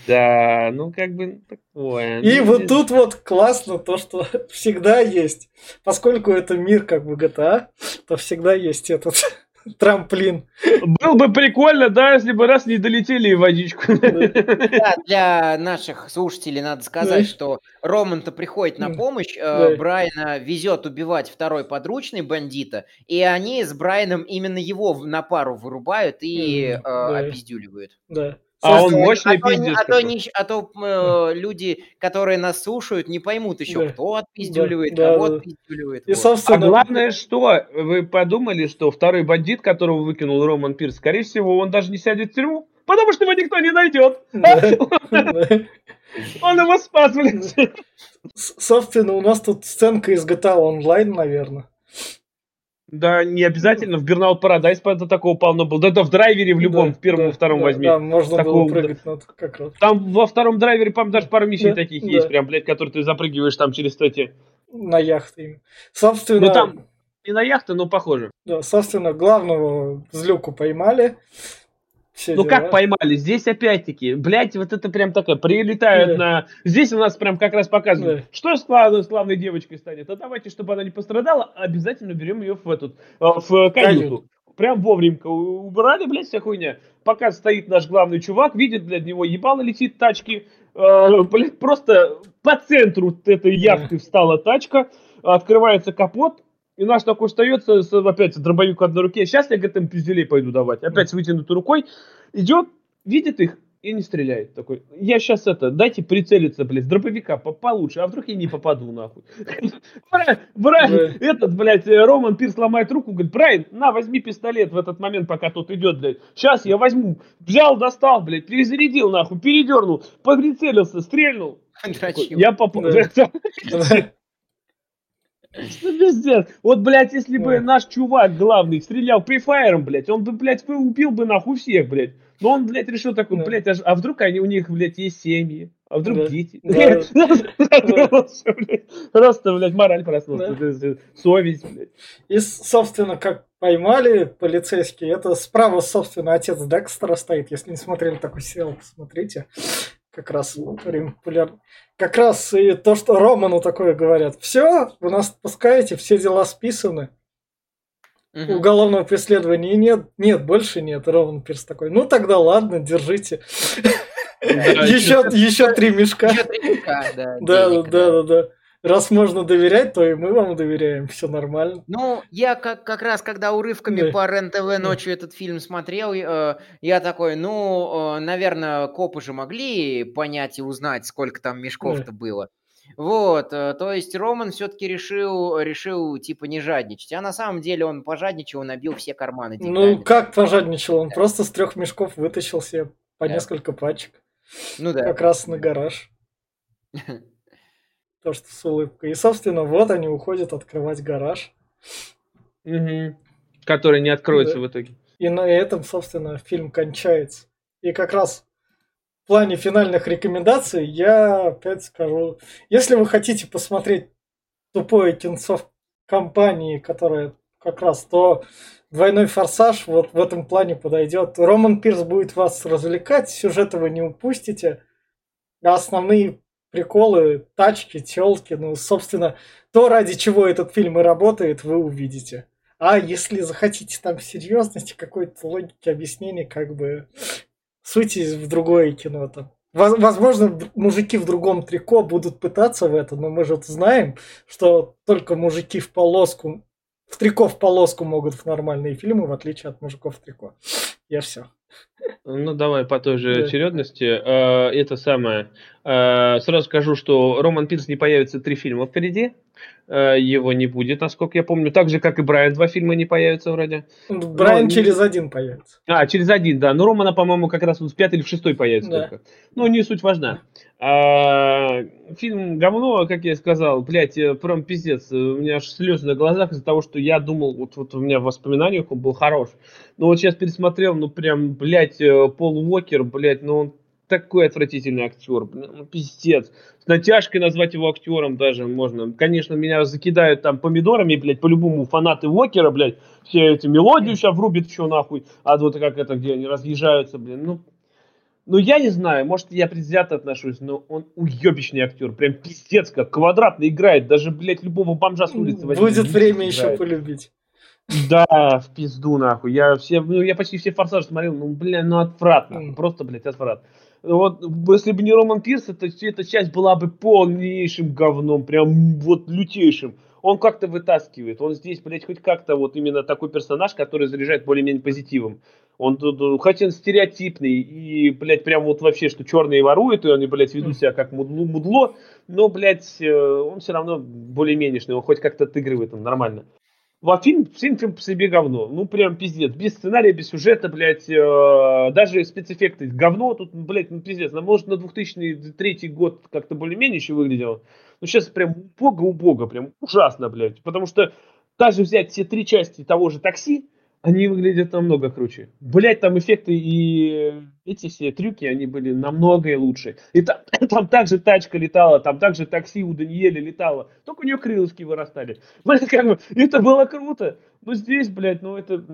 Да, ну как бы такое. И ну, вот здесь... тут вот классно то, что всегда есть. Поскольку это мир как бы GTA, то всегда есть этот трамплин. Было бы прикольно, да, если бы раз не долетели в водичку. Да, для наших слушателей надо сказать, что Роман-то приходит на помощь, э, Брайана везет убивать второй подручный бандита, и они с Брайаном именно его на пару вырубают и э, опиздюливают. Да. А он мощный а пиздец. А то, а то, а то э, люди, которые нас слушают, не поймут еще, да. кто отпиздюливает, да, кого да, отпиздюливает. И, вот. собственно... А главное, что вы подумали, что второй бандит, которого выкинул Роман Пирс, скорее всего, он даже не сядет в тюрьму, потому что его никто не найдет. Он его спас, блядь. Собственно, у нас тут сценка из GTA Online, наверное. Да, не обязательно. В Burnout Paradise это такого полно было. Да, да, в драйвере в любом, да, в первом, да, втором да, возьми. Да, можно такого, было прыгать да. как раз. Там во втором драйвере, по даже пару миссий да, таких да. есть, прям, блядь, которые ты запрыгиваешь там через эти... На яхты. Собственно... Ну там не на яхты, но похоже. Да, собственно, главного злюку поймали. Все ну дела. как поймали? Здесь опять-таки, блядь, вот это прям такое, прилетают да. на... Здесь у нас прям как раз показывают, да. что с главной, с главной девочкой станет. А давайте, чтобы она не пострадала, обязательно берем ее в этот, э, в каюту. Прям вовремя убрали, блядь, вся хуйня. Пока стоит наш главный чувак, видит, блядь, него ебало летит тачки. Э, блядь, просто по центру этой яхты встала тачка, открывается капот, и наш такой остается, с, опять дробовик в одной руке. Сейчас я к этому пизделей пойду давать. Опять с вытянутой рукой. Идет, видит их и не стреляет. Такой, я сейчас это, дайте прицелиться, блядь, с дробовика получше, а вдруг я не попаду, нахуй. Брайан, этот, блядь, Роман Пирс ломает руку, говорит, Брайан, на, возьми пистолет в этот момент, пока тот идет, блядь. Сейчас я возьму. Взял, достал, блядь, перезарядил, нахуй, передернул, прицелился, стрельнул. Я попал. Что пиздец? Вот, блядь, если бы наш чувак главный стрелял префайером, блядь, он бы, блядь, убил бы нахуй всех, блядь. Но он, блядь, решил такой, да. блядь, а, а вдруг они, у них, блядь, есть семьи? А вдруг да. дети? Просто, блядь, мораль проснулся. Совесть, блядь. И, собственно, как поймали полицейские, это справа, собственно, отец Декстера стоит. Если не смотрели такой сериал, посмотрите как раз время популярно. Как раз и то, что Роману такое говорят. Все, вы нас отпускаете, все дела списаны. Угу. Уголовного преследования нет, нет, больше нет. Роман Пирс такой. Ну тогда ладно, держите. Еще еще три мешка. Да, да, да, да раз можно доверять, то и мы вам доверяем, все нормально. Ну, я как, как раз, когда урывками да. по РЕН-ТВ ночью этот фильм смотрел, э, я такой, ну, э, наверное, копы же могли понять и узнать, сколько там мешков-то да. было. Вот, э, то есть Роман все-таки решил, решил, типа, не жадничать. А на самом деле он пожадничал, набил все карманы ну, деньгами. Ну, как пожадничал? Он да. просто с трех мешков вытащил себе по да. несколько пачек. Ну да. Как раз на гараж. То, что с улыбкой. И, собственно, вот они уходят открывать гараж. Угу. Который не откроется да. в итоге. И на этом, собственно, фильм кончается. И как раз в плане финальных рекомендаций я опять скажу, если вы хотите посмотреть тупое кинцо в компании, которая как раз то двойной форсаж вот в этом плане подойдет. Роман Пирс будет вас развлекать, сюжета вы не упустите. А основные приколы, тачки, телки, ну, собственно, то, ради чего этот фильм и работает, вы увидите. А если захотите там серьезности, какой-то логики объяснения, как бы суйтесь в другое кино там. Возможно, мужики в другом трико будут пытаться в это, но мы же знаем, что только мужики в полоску, в трико в полоску могут в нормальные фильмы, в отличие от мужиков в трико. Я все. Ну, давай по той же да. очередности. Э, это самое. Э, сразу скажу, что Роман Пирс не появится три фильма впереди. Э, его не будет, насколько я помню. Так же, как и Брайан, два фильма не появятся вроде. Брайан Но... через один появится. А, через один, да. Но Романа, по-моему, как раз в пятый или в шестой появится да. только. Ну, не суть важна. А, фильм говно, как я сказал, блядь, э, прям пиздец. У меня аж слезы на глазах из-за того, что я думал, вот, вот у меня в воспоминаниях он был хорош. Но вот сейчас пересмотрел, ну прям, блядь, э, Пол Уокер, блядь, ну он такой отвратительный актер, ну, пиздец. С натяжкой назвать его актером даже можно. Конечно, меня закидают там помидорами, блядь, по-любому фанаты Уокера, блядь, все эти мелодию сейчас врубят еще нахуй, а вот как это, где они разъезжаются, блин, ну, ну, я не знаю, может, я предвзято отношусь, но он уебищный актер. Прям пиздец, как квадратно играет. Даже, блядь, любого бомжа с улицы возьми. Будет время играет. еще полюбить. Да, в пизду, нахуй. Я, все, ну, я почти все форсажи смотрел, ну, блин, ну, отвратно. Mm. Просто, блядь, отвратно. Вот, если бы не Роман Пирс, то эта часть была бы полнейшим говном, прям вот лютейшим. Он как-то вытаскивает. Он здесь, блядь, хоть как-то вот именно такой персонаж, который заряжает более-менее позитивом. Он тут, хотя он стереотипный и, блядь, прям вот вообще, что черные воруют, и они, блядь, ведут себя как мудло, мудло но, блядь, э, он все равно более-менешный, он хоть как-то отыгрывает там нормально. Во фильм, фильм, фильм по себе говно. Ну, прям пиздец. Без сценария, без сюжета, блядь. Э, даже спецэффекты. Говно тут, блядь, ну пиздец. Ну, может, на 2003 год как-то более-менее еще выглядело. Но сейчас прям убого-убого. Прям ужасно, блядь. Потому что даже взять все три части того же такси, они выглядят намного круче. Блять, там эффекты и эти все трюки, они были намного лучше. И там, там также тачка летала, там также такси у Даниэля летало. Только у нее крылышки вырастали. Блядь, как бы, это было круто. Но здесь, блядь, ну это,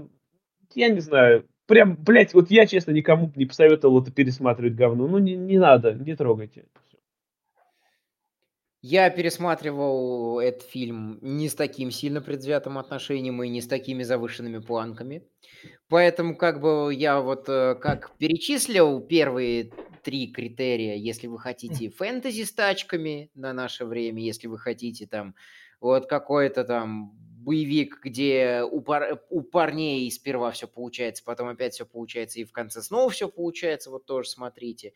я не знаю. Прям, блядь, вот я, честно, никому не посоветовал это пересматривать говно. Ну, не, не надо, не трогайте. Я пересматривал этот фильм не с таким сильно предвзятым отношением и не с такими завышенными планками. Поэтому как бы я вот э, как перечислил первые три критерия, если вы хотите фэнтези с тачками на наше время, если вы хотите там вот какой-то там боевик, где у, пар... у парней сперва все получается, потом опять все получается, и в конце снова все получается, вот тоже смотрите.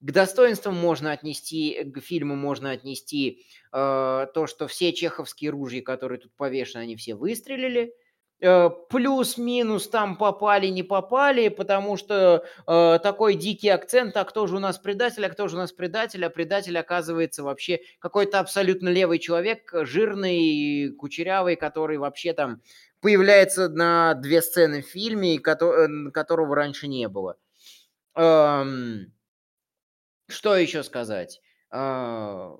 К достоинствам можно отнести, к фильму можно отнести э, то, что все чеховские ружья, которые тут повешены, они все выстрелили. Э, плюс-минус там попали, не попали, потому что э, такой дикий акцент, а кто же у нас предатель, а кто же у нас предатель, а предатель оказывается вообще какой-то абсолютно левый человек, жирный, кучерявый, который вообще там появляется на две сцены в фильме, которого раньше не было. Эм... Что еще сказать? А,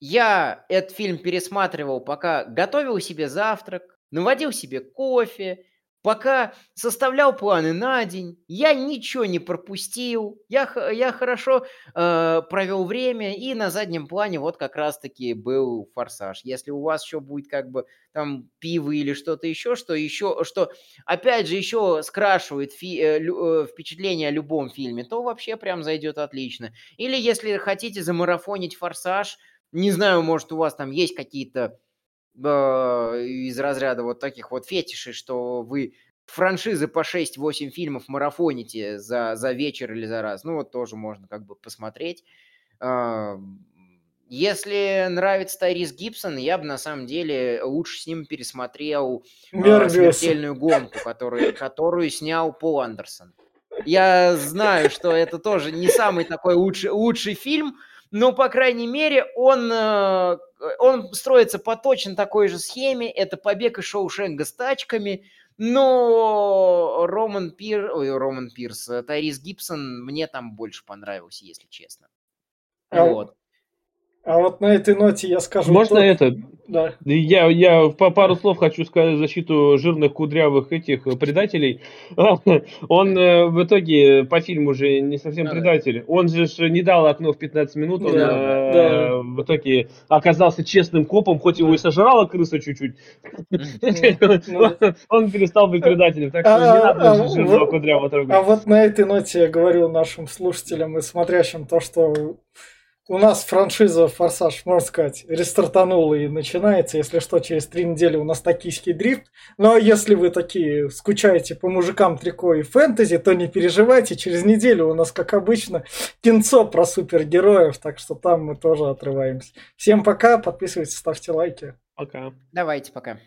я этот фильм пересматривал, пока готовил себе завтрак, наводил себе кофе, Пока составлял планы на день, я ничего не пропустил, я, я хорошо э, провел время, и на заднем плане вот как раз-таки был форсаж. Если у вас еще будет как бы там пиво или что-то еще, что еще, что опять же еще скрашивает фи, э, лю, э, впечатление о любом фильме, то вообще прям зайдет отлично. Или если хотите замарафонить форсаж, не знаю, может у вас там есть какие-то из разряда вот таких вот фетишей, что вы франшизы по 6-8 фильмов марафоните за, за вечер или за раз. Ну, вот тоже можно как бы посмотреть. Если нравится Тайрис Гибсон, я бы на самом деле лучше с ним пересмотрел э, смертельную гонку, которую, которую снял Пол Андерсон. Я знаю, что это тоже не самый такой лучший, лучший фильм, но, по крайней мере, он, э, он строится по точно такой же схеме. Это побег из Шоушенга с тачками. Но Роман, Пир... Ой, Роман Пирс, э, Тайрис Гибсон мне там больше понравился, если честно. А вот. А вот на этой ноте я скажу... Можно то... это? Да. Я, я по пару слов хочу сказать в защиту жирных кудрявых этих предателей. Он э, в итоге по фильму же не совсем да, предатель. Он же не дал окно в 15 минут. Он да, э, да. в итоге оказался честным копом, хоть его и сожрала крыса чуть-чуть. Он перестал быть предателем. Так что не а, надо а, жирного кудрявого трогать. А вот на этой ноте я говорю нашим слушателям и смотрящим то, что у нас франшиза «Форсаж», можно сказать, рестартанула и начинается. Если что, через три недели у нас токийский дрифт. Но если вы такие скучаете по мужикам трико и фэнтези, то не переживайте. Через неделю у нас, как обычно, кинцо про супергероев. Так что там мы тоже отрываемся. Всем пока, подписывайтесь, ставьте лайки. Пока. Давайте, пока.